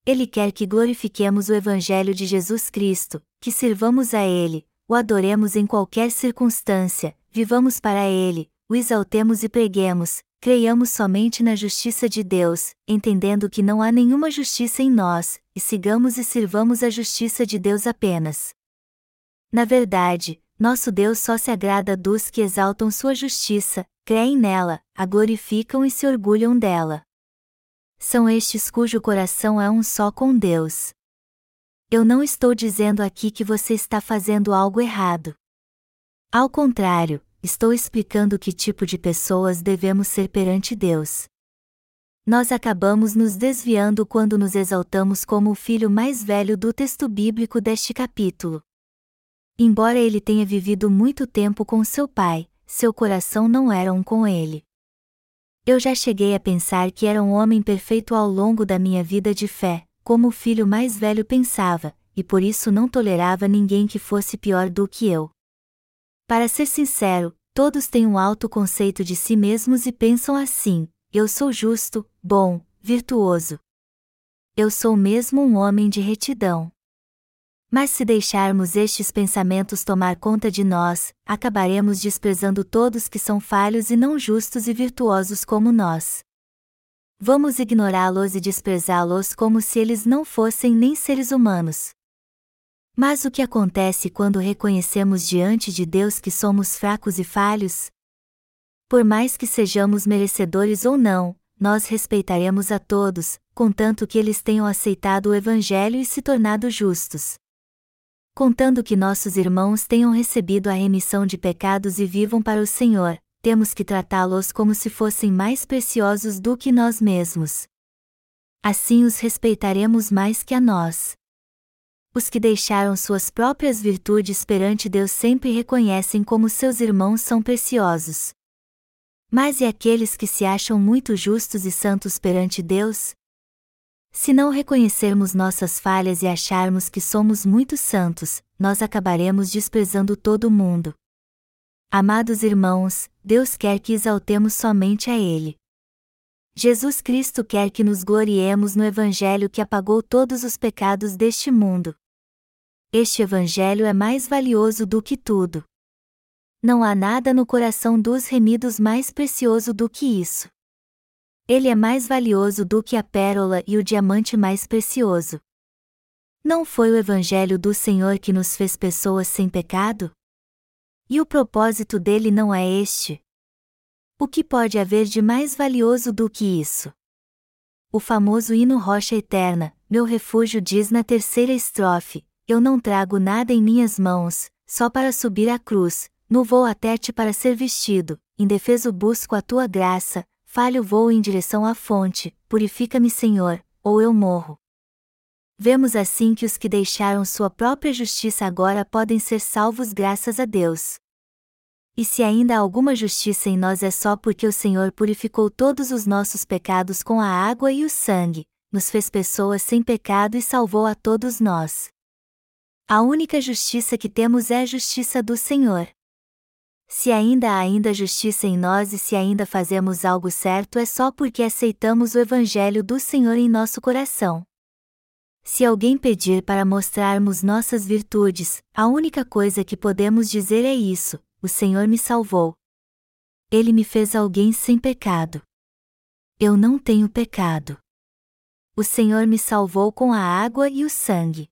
Ele quer que glorifiquemos o Evangelho de Jesus Cristo, que sirvamos a Ele, o adoremos em qualquer circunstância, vivamos para Ele, o exaltemos e preguemos, creiamos somente na justiça de Deus, entendendo que não há nenhuma justiça em nós, e sigamos e sirvamos a justiça de Deus apenas. Na verdade, nosso Deus só se agrada dos que exaltam sua justiça, creem nela, a glorificam e se orgulham dela são estes cujo coração é um só com Deus. Eu não estou dizendo aqui que você está fazendo algo errado. Ao contrário, estou explicando que tipo de pessoas devemos ser perante Deus. Nós acabamos nos desviando quando nos exaltamos como o filho mais velho do texto bíblico deste capítulo. Embora ele tenha vivido muito tempo com seu pai, seu coração não era um com ele. Eu já cheguei a pensar que era um homem perfeito ao longo da minha vida de fé, como o filho mais velho pensava, e por isso não tolerava ninguém que fosse pior do que eu. Para ser sincero, todos têm um alto conceito de si mesmos e pensam assim: eu sou justo, bom, virtuoso. Eu sou mesmo um homem de retidão. Mas se deixarmos estes pensamentos tomar conta de nós, acabaremos desprezando todos que são falhos e não justos e virtuosos como nós. Vamos ignorá-los e desprezá-los como se eles não fossem nem seres humanos. Mas o que acontece quando reconhecemos diante de Deus que somos fracos e falhos? Por mais que sejamos merecedores ou não, nós respeitaremos a todos, contanto que eles tenham aceitado o Evangelho e se tornado justos contando que nossos irmãos tenham recebido a remissão de pecados e vivam para o Senhor, temos que tratá-los como se fossem mais preciosos do que nós mesmos. Assim os respeitaremos mais que a nós. Os que deixaram suas próprias virtudes perante Deus sempre reconhecem como seus irmãos são preciosos. Mas e aqueles que se acham muito justos e santos perante Deus? Se não reconhecermos nossas falhas e acharmos que somos muito santos, nós acabaremos desprezando todo mundo. Amados irmãos, Deus quer que exaltemos somente a Ele. Jesus Cristo quer que nos gloriemos no Evangelho que apagou todos os pecados deste mundo. Este Evangelho é mais valioso do que tudo. Não há nada no coração dos remidos mais precioso do que isso. Ele é mais valioso do que a pérola e o diamante mais precioso. Não foi o Evangelho do Senhor que nos fez pessoas sem pecado? E o propósito dele não é este? O que pode haver de mais valioso do que isso? O famoso hino Rocha Eterna, meu refúgio diz na terceira estrofe: Eu não trago nada em minhas mãos, só para subir à cruz, no voo até te para ser vestido, indefeso busco a tua graça, falho vou em direção à fonte, purifica-me, Senhor, ou eu morro. Vemos assim que os que deixaram sua própria justiça agora podem ser salvos graças a Deus. E se ainda há alguma justiça em nós é só porque o Senhor purificou todos os nossos pecados com a água e o sangue, nos fez pessoas sem pecado e salvou a todos nós. A única justiça que temos é a justiça do Senhor. Se ainda há ainda justiça em nós e se ainda fazemos algo certo é só porque aceitamos o Evangelho do Senhor em nosso coração. Se alguém pedir para mostrarmos nossas virtudes, a única coisa que podemos dizer é isso: o Senhor me salvou. Ele me fez alguém sem pecado. Eu não tenho pecado. O Senhor me salvou com a água e o sangue.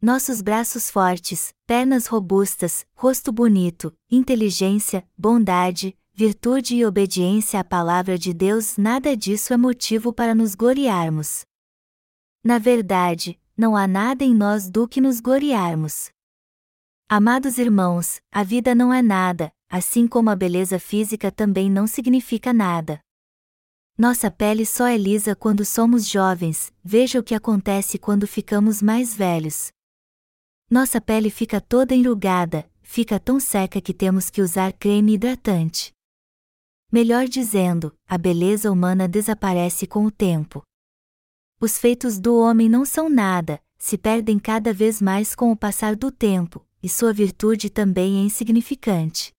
Nossos braços fortes, pernas robustas, rosto bonito, inteligência, bondade, virtude e obediência à palavra de Deus, nada disso é motivo para nos gloriarmos. Na verdade, não há nada em nós do que nos gloriarmos. Amados irmãos, a vida não é nada, assim como a beleza física também não significa nada. Nossa pele só é lisa quando somos jovens, veja o que acontece quando ficamos mais velhos. Nossa pele fica toda enrugada, fica tão seca que temos que usar creme hidratante. Melhor dizendo, a beleza humana desaparece com o tempo. Os feitos do homem não são nada, se perdem cada vez mais com o passar do tempo, e sua virtude também é insignificante.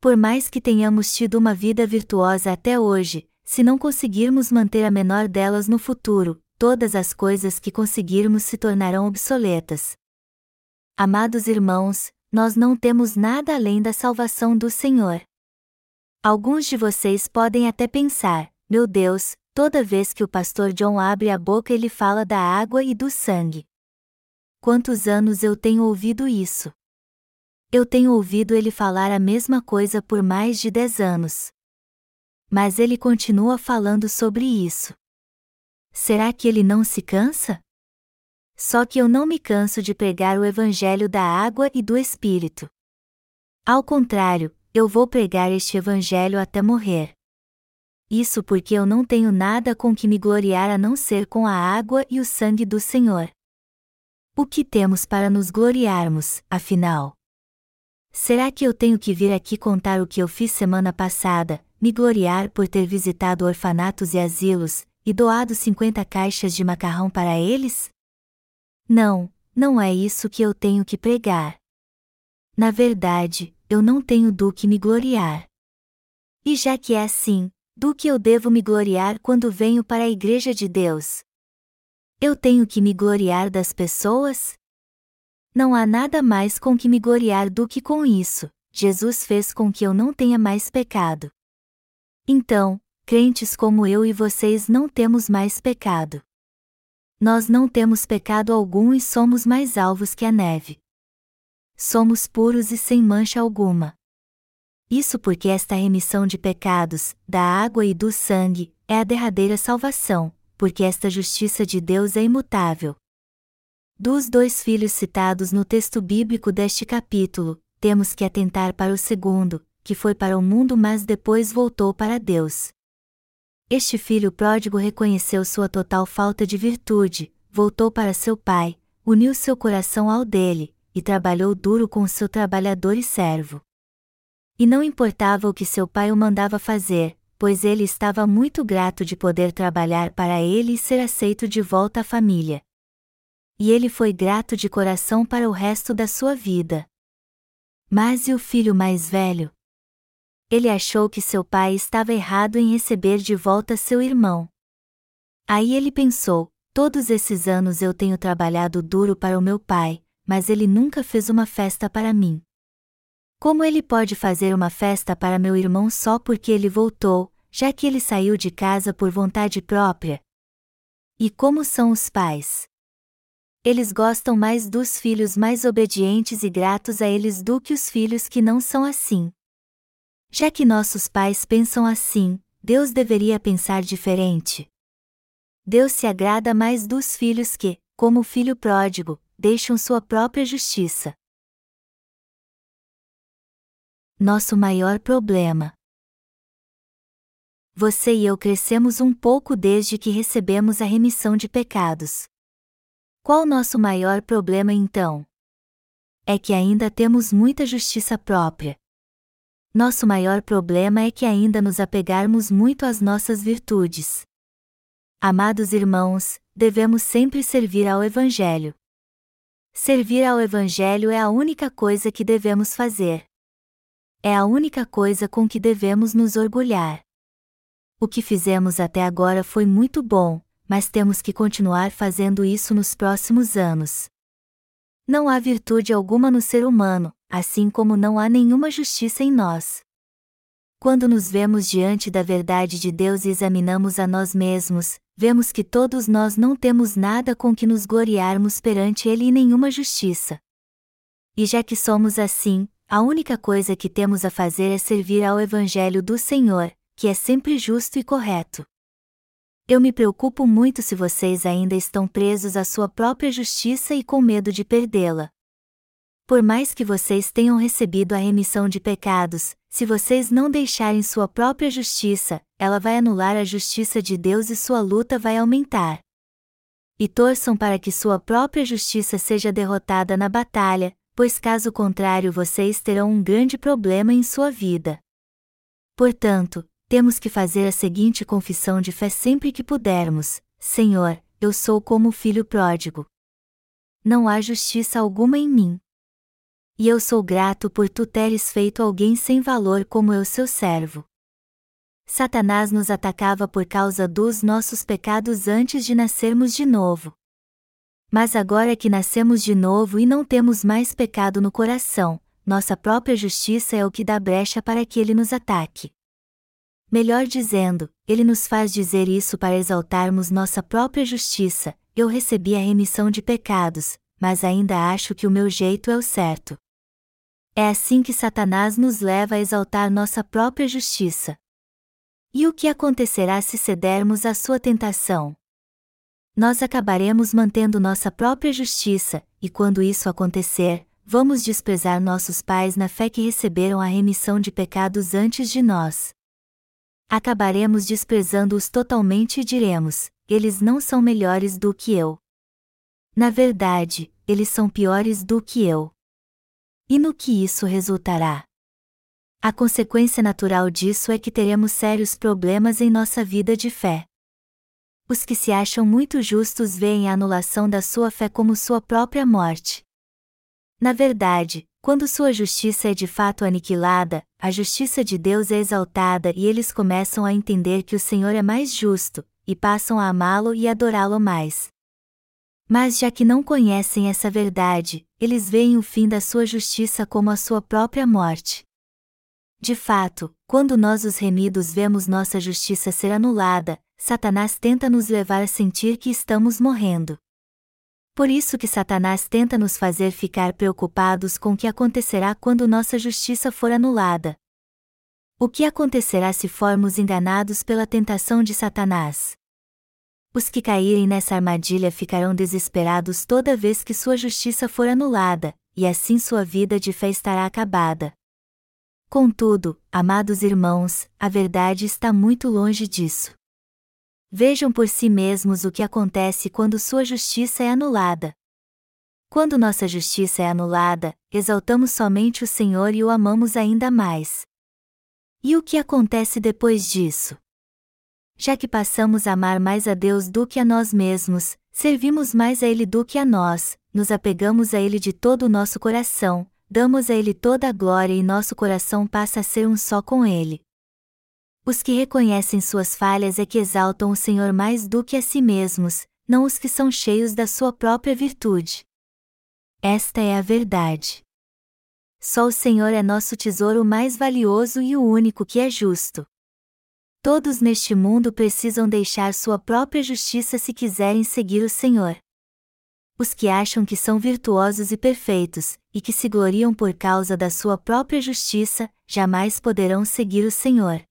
Por mais que tenhamos tido uma vida virtuosa até hoje, se não conseguirmos manter a menor delas no futuro, todas as coisas que conseguirmos se tornarão obsoletas. Amados irmãos, nós não temos nada além da salvação do Senhor. Alguns de vocês podem até pensar: meu Deus, toda vez que o pastor John abre a boca ele fala da água e do sangue. Quantos anos eu tenho ouvido isso? Eu tenho ouvido ele falar a mesma coisa por mais de dez anos. Mas ele continua falando sobre isso. Será que ele não se cansa? Só que eu não me canso de pregar o Evangelho da água e do Espírito. Ao contrário, eu vou pregar este Evangelho até morrer. Isso porque eu não tenho nada com que me gloriar a não ser com a água e o sangue do Senhor. O que temos para nos gloriarmos, afinal? Será que eu tenho que vir aqui contar o que eu fiz semana passada, me gloriar por ter visitado orfanatos e asilos, e doado 50 caixas de macarrão para eles? Não, não é isso que eu tenho que pregar. Na verdade, eu não tenho do que me gloriar. E já que é assim, do que eu devo me gloriar quando venho para a Igreja de Deus? Eu tenho que me gloriar das pessoas? Não há nada mais com que me gloriar do que com isso. Jesus fez com que eu não tenha mais pecado. Então, crentes como eu e vocês não temos mais pecado nós não temos pecado algum e somos mais alvos que a neve. Somos puros e sem mancha alguma. Isso porque esta remissão de pecados, da água e do sangue, é a derradeira salvação, porque esta justiça de Deus é imutável. Dos dois filhos citados no texto bíblico deste capítulo, temos que atentar para o segundo, que foi para o mundo mas depois voltou para Deus. Este filho pródigo reconheceu sua total falta de virtude, voltou para seu pai, uniu seu coração ao dele, e trabalhou duro com seu trabalhador e servo. E não importava o que seu pai o mandava fazer, pois ele estava muito grato de poder trabalhar para ele e ser aceito de volta à família. E ele foi grato de coração para o resto da sua vida. Mas e o filho mais velho? Ele achou que seu pai estava errado em receber de volta seu irmão. Aí ele pensou: todos esses anos eu tenho trabalhado duro para o meu pai, mas ele nunca fez uma festa para mim. Como ele pode fazer uma festa para meu irmão só porque ele voltou, já que ele saiu de casa por vontade própria? E como são os pais? Eles gostam mais dos filhos mais obedientes e gratos a eles do que os filhos que não são assim. Já que nossos pais pensam assim, Deus deveria pensar diferente. Deus se agrada mais dos filhos que, como o filho pródigo, deixam sua própria justiça. Nosso maior problema. Você e eu crescemos um pouco desde que recebemos a remissão de pecados. Qual nosso maior problema então? É que ainda temos muita justiça própria. Nosso maior problema é que ainda nos apegarmos muito às nossas virtudes. Amados irmãos, devemos sempre servir ao Evangelho. Servir ao Evangelho é a única coisa que devemos fazer. É a única coisa com que devemos nos orgulhar. O que fizemos até agora foi muito bom, mas temos que continuar fazendo isso nos próximos anos. Não há virtude alguma no ser humano, assim como não há nenhuma justiça em nós. Quando nos vemos diante da verdade de Deus e examinamos a nós mesmos, vemos que todos nós não temos nada com que nos gloriarmos perante Ele e nenhuma justiça. E já que somos assim, a única coisa que temos a fazer é servir ao Evangelho do Senhor, que é sempre justo e correto. Eu me preocupo muito se vocês ainda estão presos à sua própria justiça e com medo de perdê-la. Por mais que vocês tenham recebido a remissão de pecados, se vocês não deixarem sua própria justiça, ela vai anular a justiça de Deus e sua luta vai aumentar. E torçam para que sua própria justiça seja derrotada na batalha, pois caso contrário vocês terão um grande problema em sua vida. Portanto, temos que fazer a seguinte confissão de fé sempre que pudermos: Senhor, eu sou como o filho pródigo. Não há justiça alguma em mim e eu sou grato por tu teres feito alguém sem valor como eu seu servo. Satanás nos atacava por causa dos nossos pecados antes de nascermos de novo. Mas agora que nascemos de novo e não temos mais pecado no coração, nossa própria justiça é o que dá brecha para que ele nos ataque. Melhor dizendo, ele nos faz dizer isso para exaltarmos nossa própria justiça. Eu recebi a remissão de pecados, mas ainda acho que o meu jeito é o certo. É assim que Satanás nos leva a exaltar nossa própria justiça. E o que acontecerá se cedermos à sua tentação? Nós acabaremos mantendo nossa própria justiça, e quando isso acontecer, vamos desprezar nossos pais na fé que receberam a remissão de pecados antes de nós. Acabaremos desprezando-os totalmente e diremos: eles não são melhores do que eu. Na verdade, eles são piores do que eu. E no que isso resultará? A consequência natural disso é que teremos sérios problemas em nossa vida de fé. Os que se acham muito justos veem a anulação da sua fé como sua própria morte. Na verdade, quando sua justiça é de fato aniquilada, a justiça de Deus é exaltada e eles começam a entender que o Senhor é mais justo, e passam a amá-lo e adorá-lo mais. Mas já que não conhecem essa verdade, eles veem o fim da sua justiça como a sua própria morte. De fato, quando nós os remidos vemos nossa justiça ser anulada, Satanás tenta nos levar a sentir que estamos morrendo. Por isso que Satanás tenta nos fazer ficar preocupados com o que acontecerá quando nossa justiça for anulada. O que acontecerá se formos enganados pela tentação de Satanás? Os que caírem nessa armadilha ficarão desesperados toda vez que sua justiça for anulada, e assim sua vida de fé estará acabada. Contudo, amados irmãos, a verdade está muito longe disso. Vejam por si mesmos o que acontece quando sua justiça é anulada. Quando nossa justiça é anulada, exaltamos somente o Senhor e o amamos ainda mais. E o que acontece depois disso? Já que passamos a amar mais a Deus do que a nós mesmos, servimos mais a Ele do que a nós, nos apegamos a Ele de todo o nosso coração, damos a Ele toda a glória e nosso coração passa a ser um só com Ele. Os que reconhecem suas falhas é que exaltam o Senhor mais do que a si mesmos, não os que são cheios da sua própria virtude. Esta é a verdade. Só o Senhor é nosso tesouro mais valioso e o único que é justo. Todos neste mundo precisam deixar sua própria justiça se quiserem seguir o Senhor. Os que acham que são virtuosos e perfeitos, e que se gloriam por causa da sua própria justiça, jamais poderão seguir o Senhor.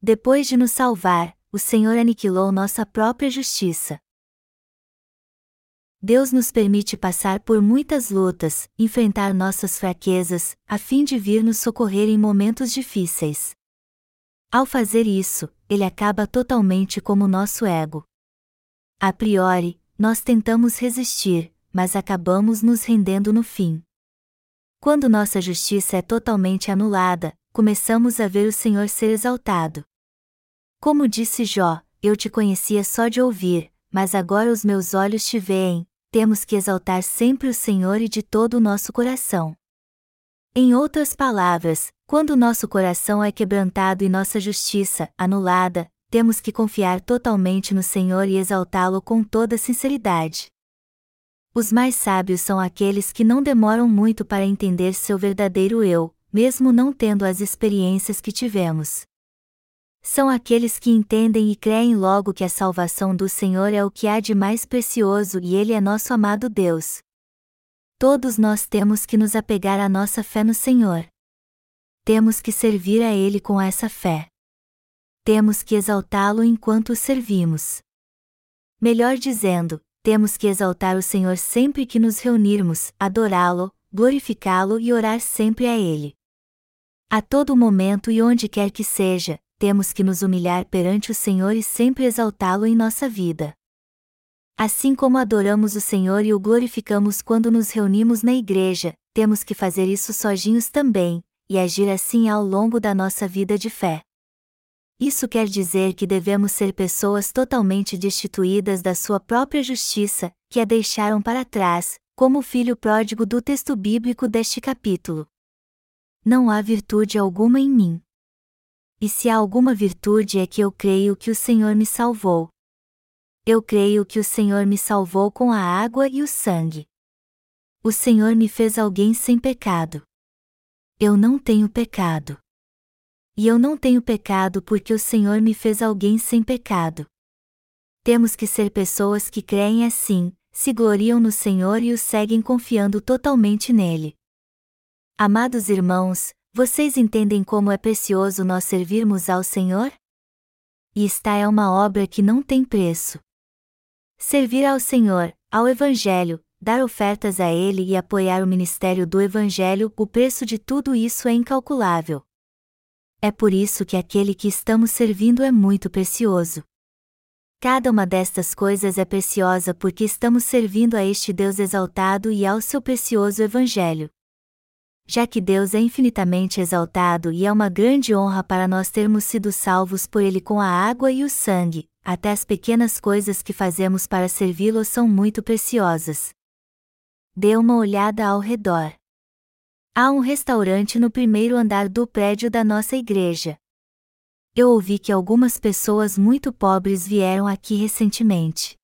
Depois de nos salvar, o Senhor aniquilou nossa própria justiça. Deus nos permite passar por muitas lutas, enfrentar nossas fraquezas, a fim de vir nos socorrer em momentos difíceis. Ao fazer isso, Ele acaba totalmente como nosso ego. A priori, nós tentamos resistir, mas acabamos nos rendendo no fim. Quando nossa justiça é totalmente anulada, começamos a ver o Senhor ser exaltado. Como disse Jó, eu te conhecia só de ouvir, mas agora os meus olhos te veem, temos que exaltar sempre o Senhor e de todo o nosso coração. Em outras palavras, quando nosso coração é quebrantado e nossa justiça, anulada, temos que confiar totalmente no Senhor e exaltá-lo com toda sinceridade. Os mais sábios são aqueles que não demoram muito para entender seu verdadeiro eu, mesmo não tendo as experiências que tivemos. São aqueles que entendem e creem logo que a salvação do Senhor é o que há de mais precioso e Ele é nosso amado Deus. Todos nós temos que nos apegar à nossa fé no Senhor. Temos que servir a Ele com essa fé. Temos que exaltá-lo enquanto o servimos. Melhor dizendo, temos que exaltar o Senhor sempre que nos reunirmos, adorá-lo, glorificá-lo e orar sempre a Ele. A todo momento e onde quer que seja, temos que nos humilhar perante o Senhor e sempre exaltá-lo em nossa vida. Assim como adoramos o Senhor e o glorificamos quando nos reunimos na igreja, temos que fazer isso sozinhos também, e agir assim ao longo da nossa vida de fé. Isso quer dizer que devemos ser pessoas totalmente destituídas da sua própria justiça, que a deixaram para trás, como o filho pródigo do texto bíblico deste capítulo. Não há virtude alguma em mim. E se há alguma virtude é que eu creio que o Senhor me salvou, eu creio que o Senhor me salvou com a água e o sangue. O Senhor me fez alguém sem pecado. Eu não tenho pecado. E eu não tenho pecado porque o Senhor me fez alguém sem pecado. Temos que ser pessoas que creem assim, se gloriam no Senhor e o seguem confiando totalmente nele. Amados irmãos, vocês entendem como é precioso nós servirmos ao Senhor? E esta é uma obra que não tem preço. Servir ao Senhor, ao Evangelho, dar ofertas a Ele e apoiar o ministério do Evangelho, o preço de tudo isso é incalculável. É por isso que aquele que estamos servindo é muito precioso. Cada uma destas coisas é preciosa porque estamos servindo a este Deus exaltado e ao seu precioso Evangelho. Já que Deus é infinitamente exaltado e é uma grande honra para nós termos sido salvos por Ele com a água e o sangue, até as pequenas coisas que fazemos para servi-lo são muito preciosas. Dê uma olhada ao redor. Há um restaurante no primeiro andar do prédio da nossa igreja. Eu ouvi que algumas pessoas muito pobres vieram aqui recentemente.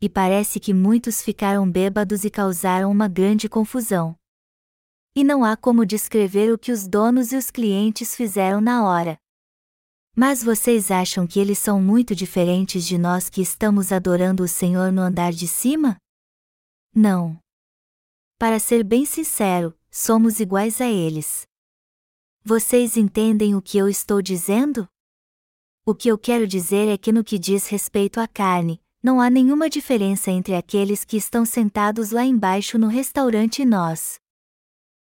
E parece que muitos ficaram bêbados e causaram uma grande confusão. E não há como descrever o que os donos e os clientes fizeram na hora. Mas vocês acham que eles são muito diferentes de nós que estamos adorando o Senhor no andar de cima? Não. Para ser bem sincero, somos iguais a eles. Vocês entendem o que eu estou dizendo? O que eu quero dizer é que no que diz respeito à carne, não há nenhuma diferença entre aqueles que estão sentados lá embaixo no restaurante e nós.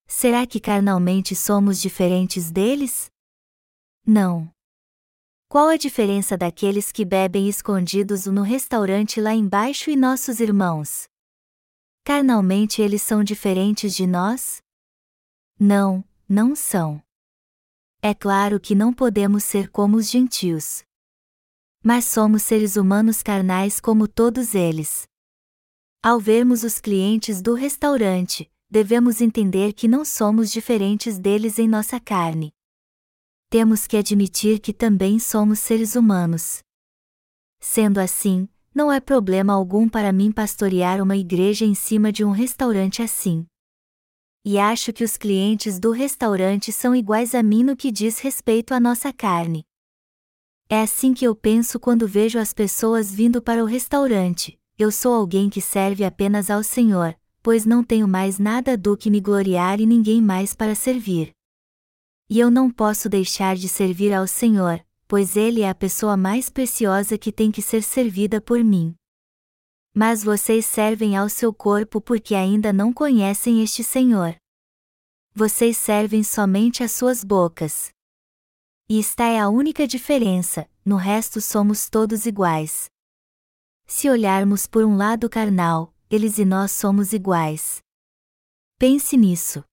Será que carnalmente somos diferentes deles? Não. Qual a diferença daqueles que bebem escondidos no restaurante lá embaixo e nossos irmãos? Carnalmente eles são diferentes de nós? Não, não são. É claro que não podemos ser como os gentios. Mas somos seres humanos carnais como todos eles. Ao vermos os clientes do restaurante, devemos entender que não somos diferentes deles em nossa carne temos que admitir que também somos seres humanos. Sendo assim, não é problema algum para mim pastorear uma igreja em cima de um restaurante assim. E acho que os clientes do restaurante são iguais a mim no que diz respeito à nossa carne. É assim que eu penso quando vejo as pessoas vindo para o restaurante. Eu sou alguém que serve apenas ao Senhor, pois não tenho mais nada do que me gloriar e ninguém mais para servir. E eu não posso deixar de servir ao Senhor, pois Ele é a pessoa mais preciosa que tem que ser servida por mim. Mas vocês servem ao seu corpo porque ainda não conhecem este Senhor. Vocês servem somente às suas bocas. E esta é a única diferença, no resto somos todos iguais. Se olharmos por um lado carnal, eles e nós somos iguais. Pense nisso.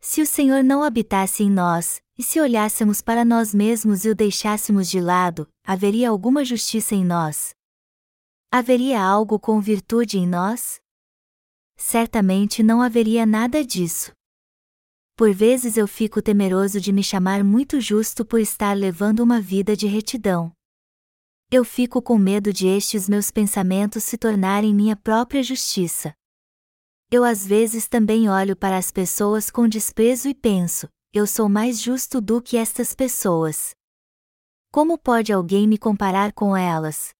Se o Senhor não habitasse em nós, e se olhássemos para nós mesmos e o deixássemos de lado, haveria alguma justiça em nós? Haveria algo com virtude em nós? Certamente não haveria nada disso. Por vezes eu fico temeroso de me chamar muito justo por estar levando uma vida de retidão. Eu fico com medo de estes meus pensamentos se tornarem minha própria justiça. Eu às vezes também olho para as pessoas com desprezo e penso: eu sou mais justo do que estas pessoas. Como pode alguém me comparar com elas?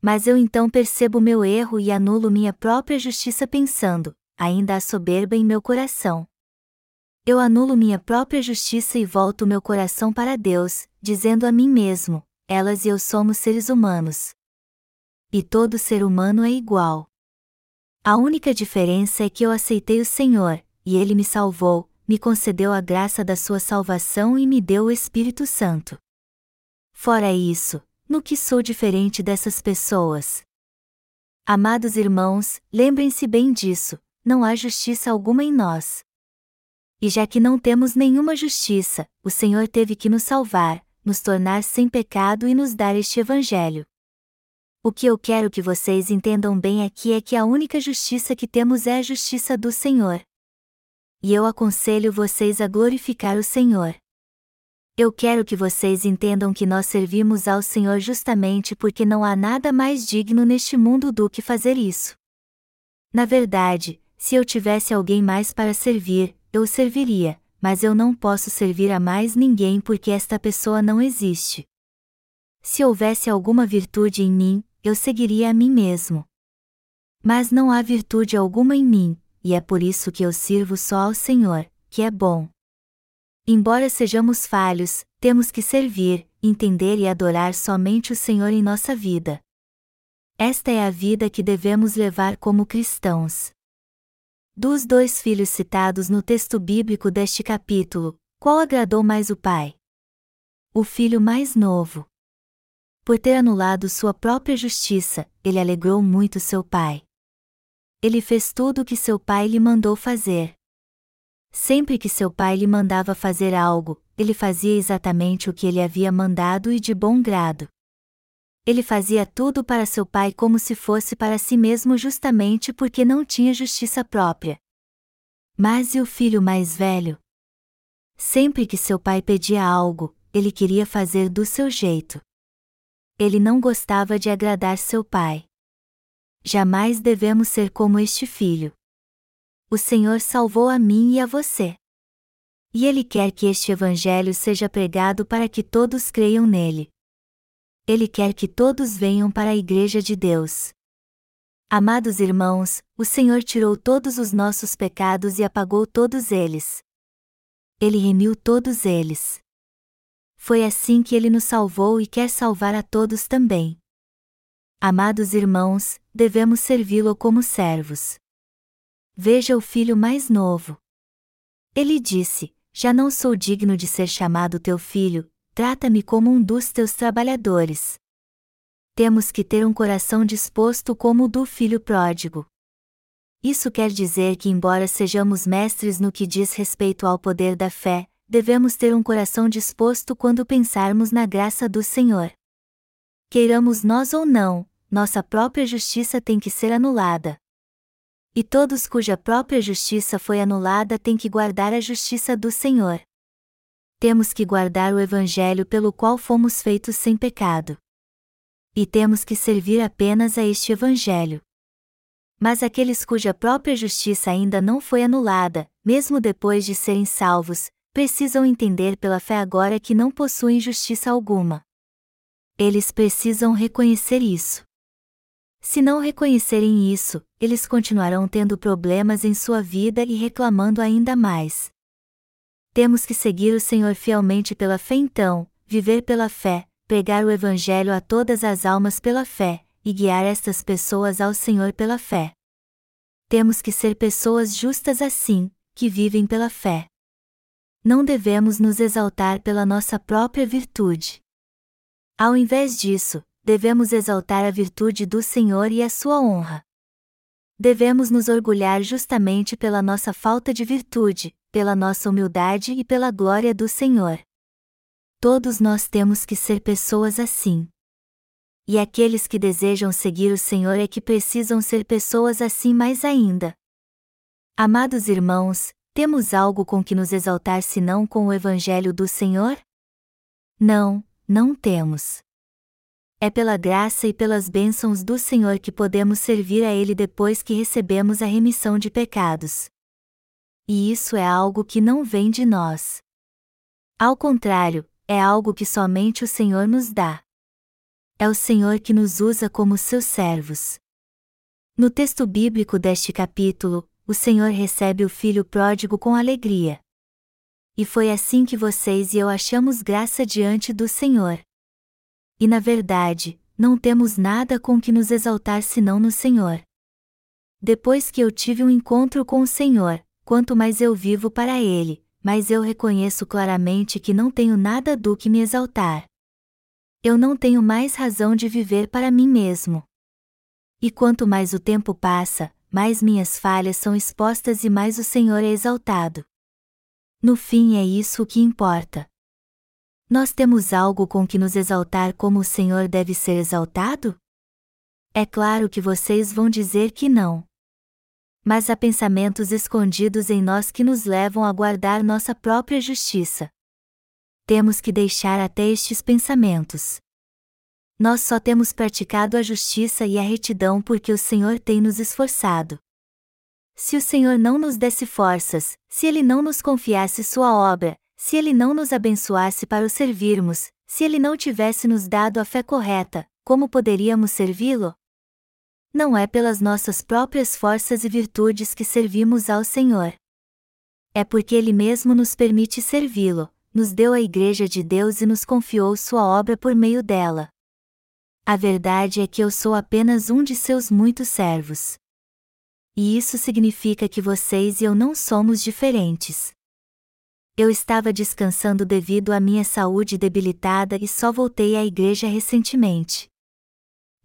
Mas eu então percebo meu erro e anulo minha própria justiça pensando: ainda há soberba em meu coração. Eu anulo minha própria justiça e volto meu coração para Deus, dizendo a mim mesmo: elas e eu somos seres humanos. E todo ser humano é igual. A única diferença é que eu aceitei o Senhor, e Ele me salvou, me concedeu a graça da sua salvação e me deu o Espírito Santo. Fora isso, no que sou diferente dessas pessoas? Amados irmãos, lembrem-se bem disso: não há justiça alguma em nós. E já que não temos nenhuma justiça, o Senhor teve que nos salvar, nos tornar sem pecado e nos dar este Evangelho. O que eu quero que vocês entendam bem aqui é que a única justiça que temos é a justiça do Senhor. E eu aconselho vocês a glorificar o Senhor. Eu quero que vocês entendam que nós servimos ao Senhor justamente porque não há nada mais digno neste mundo do que fazer isso. Na verdade, se eu tivesse alguém mais para servir, eu serviria, mas eu não posso servir a mais ninguém porque esta pessoa não existe. Se houvesse alguma virtude em mim, eu seguiria a mim mesmo. Mas não há virtude alguma em mim, e é por isso que eu sirvo só ao Senhor, que é bom. Embora sejamos falhos, temos que servir, entender e adorar somente o Senhor em nossa vida. Esta é a vida que devemos levar como cristãos. Dos dois filhos citados no texto bíblico deste capítulo, qual agradou mais o pai? O filho mais novo. Por ter anulado sua própria justiça, ele alegrou muito seu pai. Ele fez tudo o que seu pai lhe mandou fazer. Sempre que seu pai lhe mandava fazer algo, ele fazia exatamente o que ele havia mandado e de bom grado. Ele fazia tudo para seu pai como se fosse para si mesmo justamente porque não tinha justiça própria. Mas e o filho mais velho? Sempre que seu pai pedia algo, ele queria fazer do seu jeito. Ele não gostava de agradar seu pai. Jamais devemos ser como este filho. O Senhor salvou a mim e a você. E Ele quer que este Evangelho seja pregado para que todos creiam nele. Ele quer que todos venham para a Igreja de Deus. Amados irmãos, o Senhor tirou todos os nossos pecados e apagou todos eles. Ele remiu todos eles. Foi assim que ele nos salvou e quer salvar a todos também. Amados irmãos, devemos servi-lo como servos. Veja o filho mais novo. Ele disse: Já não sou digno de ser chamado teu filho, trata-me como um dos teus trabalhadores. Temos que ter um coração disposto como o do filho pródigo. Isso quer dizer que, embora sejamos mestres no que diz respeito ao poder da fé, devemos ter um coração disposto quando pensarmos na graça do Senhor. Queiramos nós ou não, nossa própria justiça tem que ser anulada. E todos cuja própria justiça foi anulada têm que guardar a justiça do Senhor temos que guardar o Evangelho pelo qual fomos feitos sem pecado. E temos que servir apenas a este Evangelho. Mas aqueles cuja própria justiça ainda não foi anulada, mesmo depois de serem salvos, precisam entender pela fé agora que não possuem justiça alguma. Eles precisam reconhecer isso. Se não reconhecerem isso, eles continuarão tendo problemas em sua vida e reclamando ainda mais temos que seguir o Senhor fielmente pela fé então, viver pela fé, pregar o Evangelho a todas as almas pela fé, e guiar estas pessoas ao Senhor pela fé. Temos que ser pessoas justas assim, que vivem pela fé. Não devemos nos exaltar pela nossa própria virtude. Ao invés disso, devemos exaltar a virtude do Senhor e a sua honra. Devemos nos orgulhar justamente pela nossa falta de virtude, pela nossa humildade e pela glória do Senhor. Todos nós temos que ser pessoas assim. E aqueles que desejam seguir o Senhor é que precisam ser pessoas assim mais ainda. Amados irmãos, temos algo com que nos exaltar senão com o Evangelho do Senhor? Não, não temos. É pela graça e pelas bênçãos do Senhor que podemos servir a Ele depois que recebemos a remissão de pecados. E isso é algo que não vem de nós. Ao contrário, é algo que somente o Senhor nos dá. É o Senhor que nos usa como seus servos. No texto bíblico deste capítulo, o Senhor recebe o filho pródigo com alegria. E foi assim que vocês e eu achamos graça diante do Senhor. E na verdade, não temos nada com que nos exaltar senão no Senhor. Depois que eu tive um encontro com o Senhor, quanto mais eu vivo para Ele, mais eu reconheço claramente que não tenho nada do que me exaltar. Eu não tenho mais razão de viver para mim mesmo. E quanto mais o tempo passa, mais minhas falhas são expostas e mais o Senhor é exaltado. No fim é isso o que importa. Nós temos algo com que nos exaltar como o Senhor deve ser exaltado? É claro que vocês vão dizer que não. Mas há pensamentos escondidos em nós que nos levam a guardar nossa própria justiça. Temos que deixar até estes pensamentos. Nós só temos praticado a justiça e a retidão porque o Senhor tem nos esforçado. Se o Senhor não nos desse forças, se Ele não nos confiasse Sua obra, se Ele não nos abençoasse para o servirmos, se Ele não tivesse nos dado a fé correta, como poderíamos servi-lo? Não é pelas nossas próprias forças e virtudes que servimos ao Senhor. É porque Ele mesmo nos permite servi-lo, nos deu a Igreja de Deus e nos confiou Sua obra por meio dela. A verdade é que eu sou apenas um de seus muitos servos. E isso significa que vocês e eu não somos diferentes. Eu estava descansando devido à minha saúde debilitada e só voltei à igreja recentemente.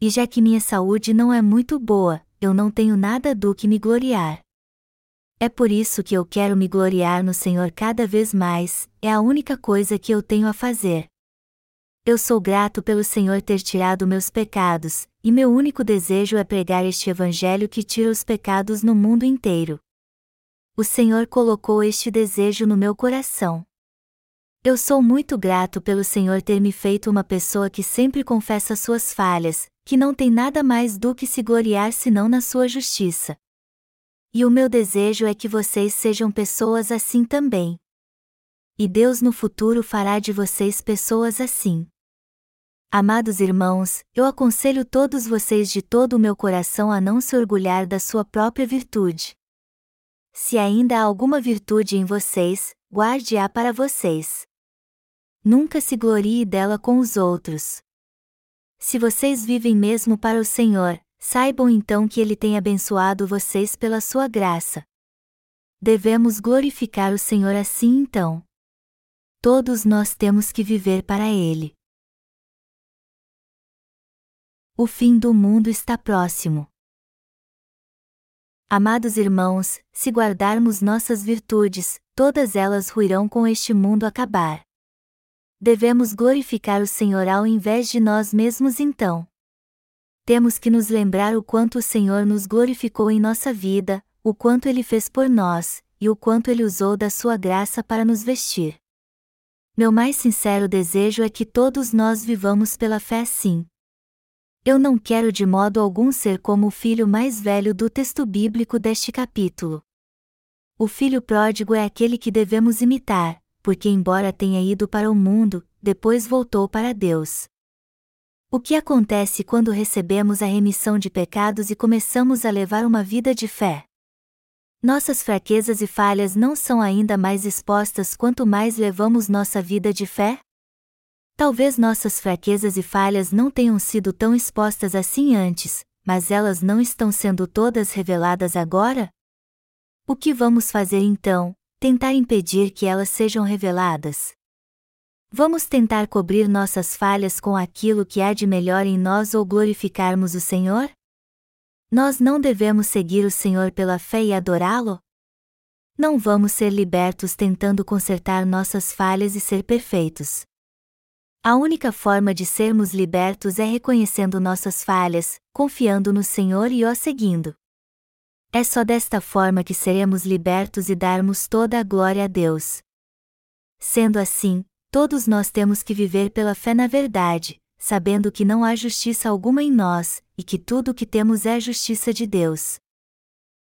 E já que minha saúde não é muito boa, eu não tenho nada do que me gloriar. É por isso que eu quero me gloriar no Senhor cada vez mais, é a única coisa que eu tenho a fazer. Eu sou grato pelo Senhor ter tirado meus pecados, e meu único desejo é pregar este Evangelho que tira os pecados no mundo inteiro. O Senhor colocou este desejo no meu coração. Eu sou muito grato pelo Senhor ter me feito uma pessoa que sempre confessa suas falhas, que não tem nada mais do que se gloriar senão na sua justiça. E o meu desejo é que vocês sejam pessoas assim também. E Deus no futuro fará de vocês pessoas assim. Amados irmãos, eu aconselho todos vocês de todo o meu coração a não se orgulhar da sua própria virtude. Se ainda há alguma virtude em vocês, guarde-a para vocês. Nunca se glorie dela com os outros. Se vocês vivem mesmo para o Senhor, saibam então que Ele tem abençoado vocês pela sua graça. Devemos glorificar o Senhor assim então. Todos nós temos que viver para Ele. O fim do mundo está próximo. Amados irmãos, se guardarmos nossas virtudes, todas elas ruirão com este mundo acabar. Devemos glorificar o Senhor ao invés de nós mesmos então. Temos que nos lembrar o quanto o Senhor nos glorificou em nossa vida, o quanto Ele fez por nós, e o quanto Ele usou da sua graça para nos vestir. Meu mais sincero desejo é que todos nós vivamos pela fé sim. Eu não quero de modo algum ser como o filho mais velho do texto bíblico deste capítulo. O filho pródigo é aquele que devemos imitar, porque, embora tenha ido para o mundo, depois voltou para Deus. O que acontece quando recebemos a remissão de pecados e começamos a levar uma vida de fé? Nossas fraquezas e falhas não são ainda mais expostas quanto mais levamos nossa vida de fé? Talvez nossas fraquezas e falhas não tenham sido tão expostas assim antes, mas elas não estão sendo todas reveladas agora? O que vamos fazer então? Tentar impedir que elas sejam reveladas. Vamos tentar cobrir nossas falhas com aquilo que há de melhor em nós ou glorificarmos o Senhor? Nós não devemos seguir o Senhor pela fé e adorá-lo? Não vamos ser libertos tentando consertar nossas falhas e ser perfeitos. A única forma de sermos libertos é reconhecendo nossas falhas, confiando no Senhor e o seguindo. É só desta forma que seremos libertos e darmos toda a glória a Deus. Sendo assim, todos nós temos que viver pela fé na verdade, sabendo que não há justiça alguma em nós, e que tudo o que temos é justiça de Deus.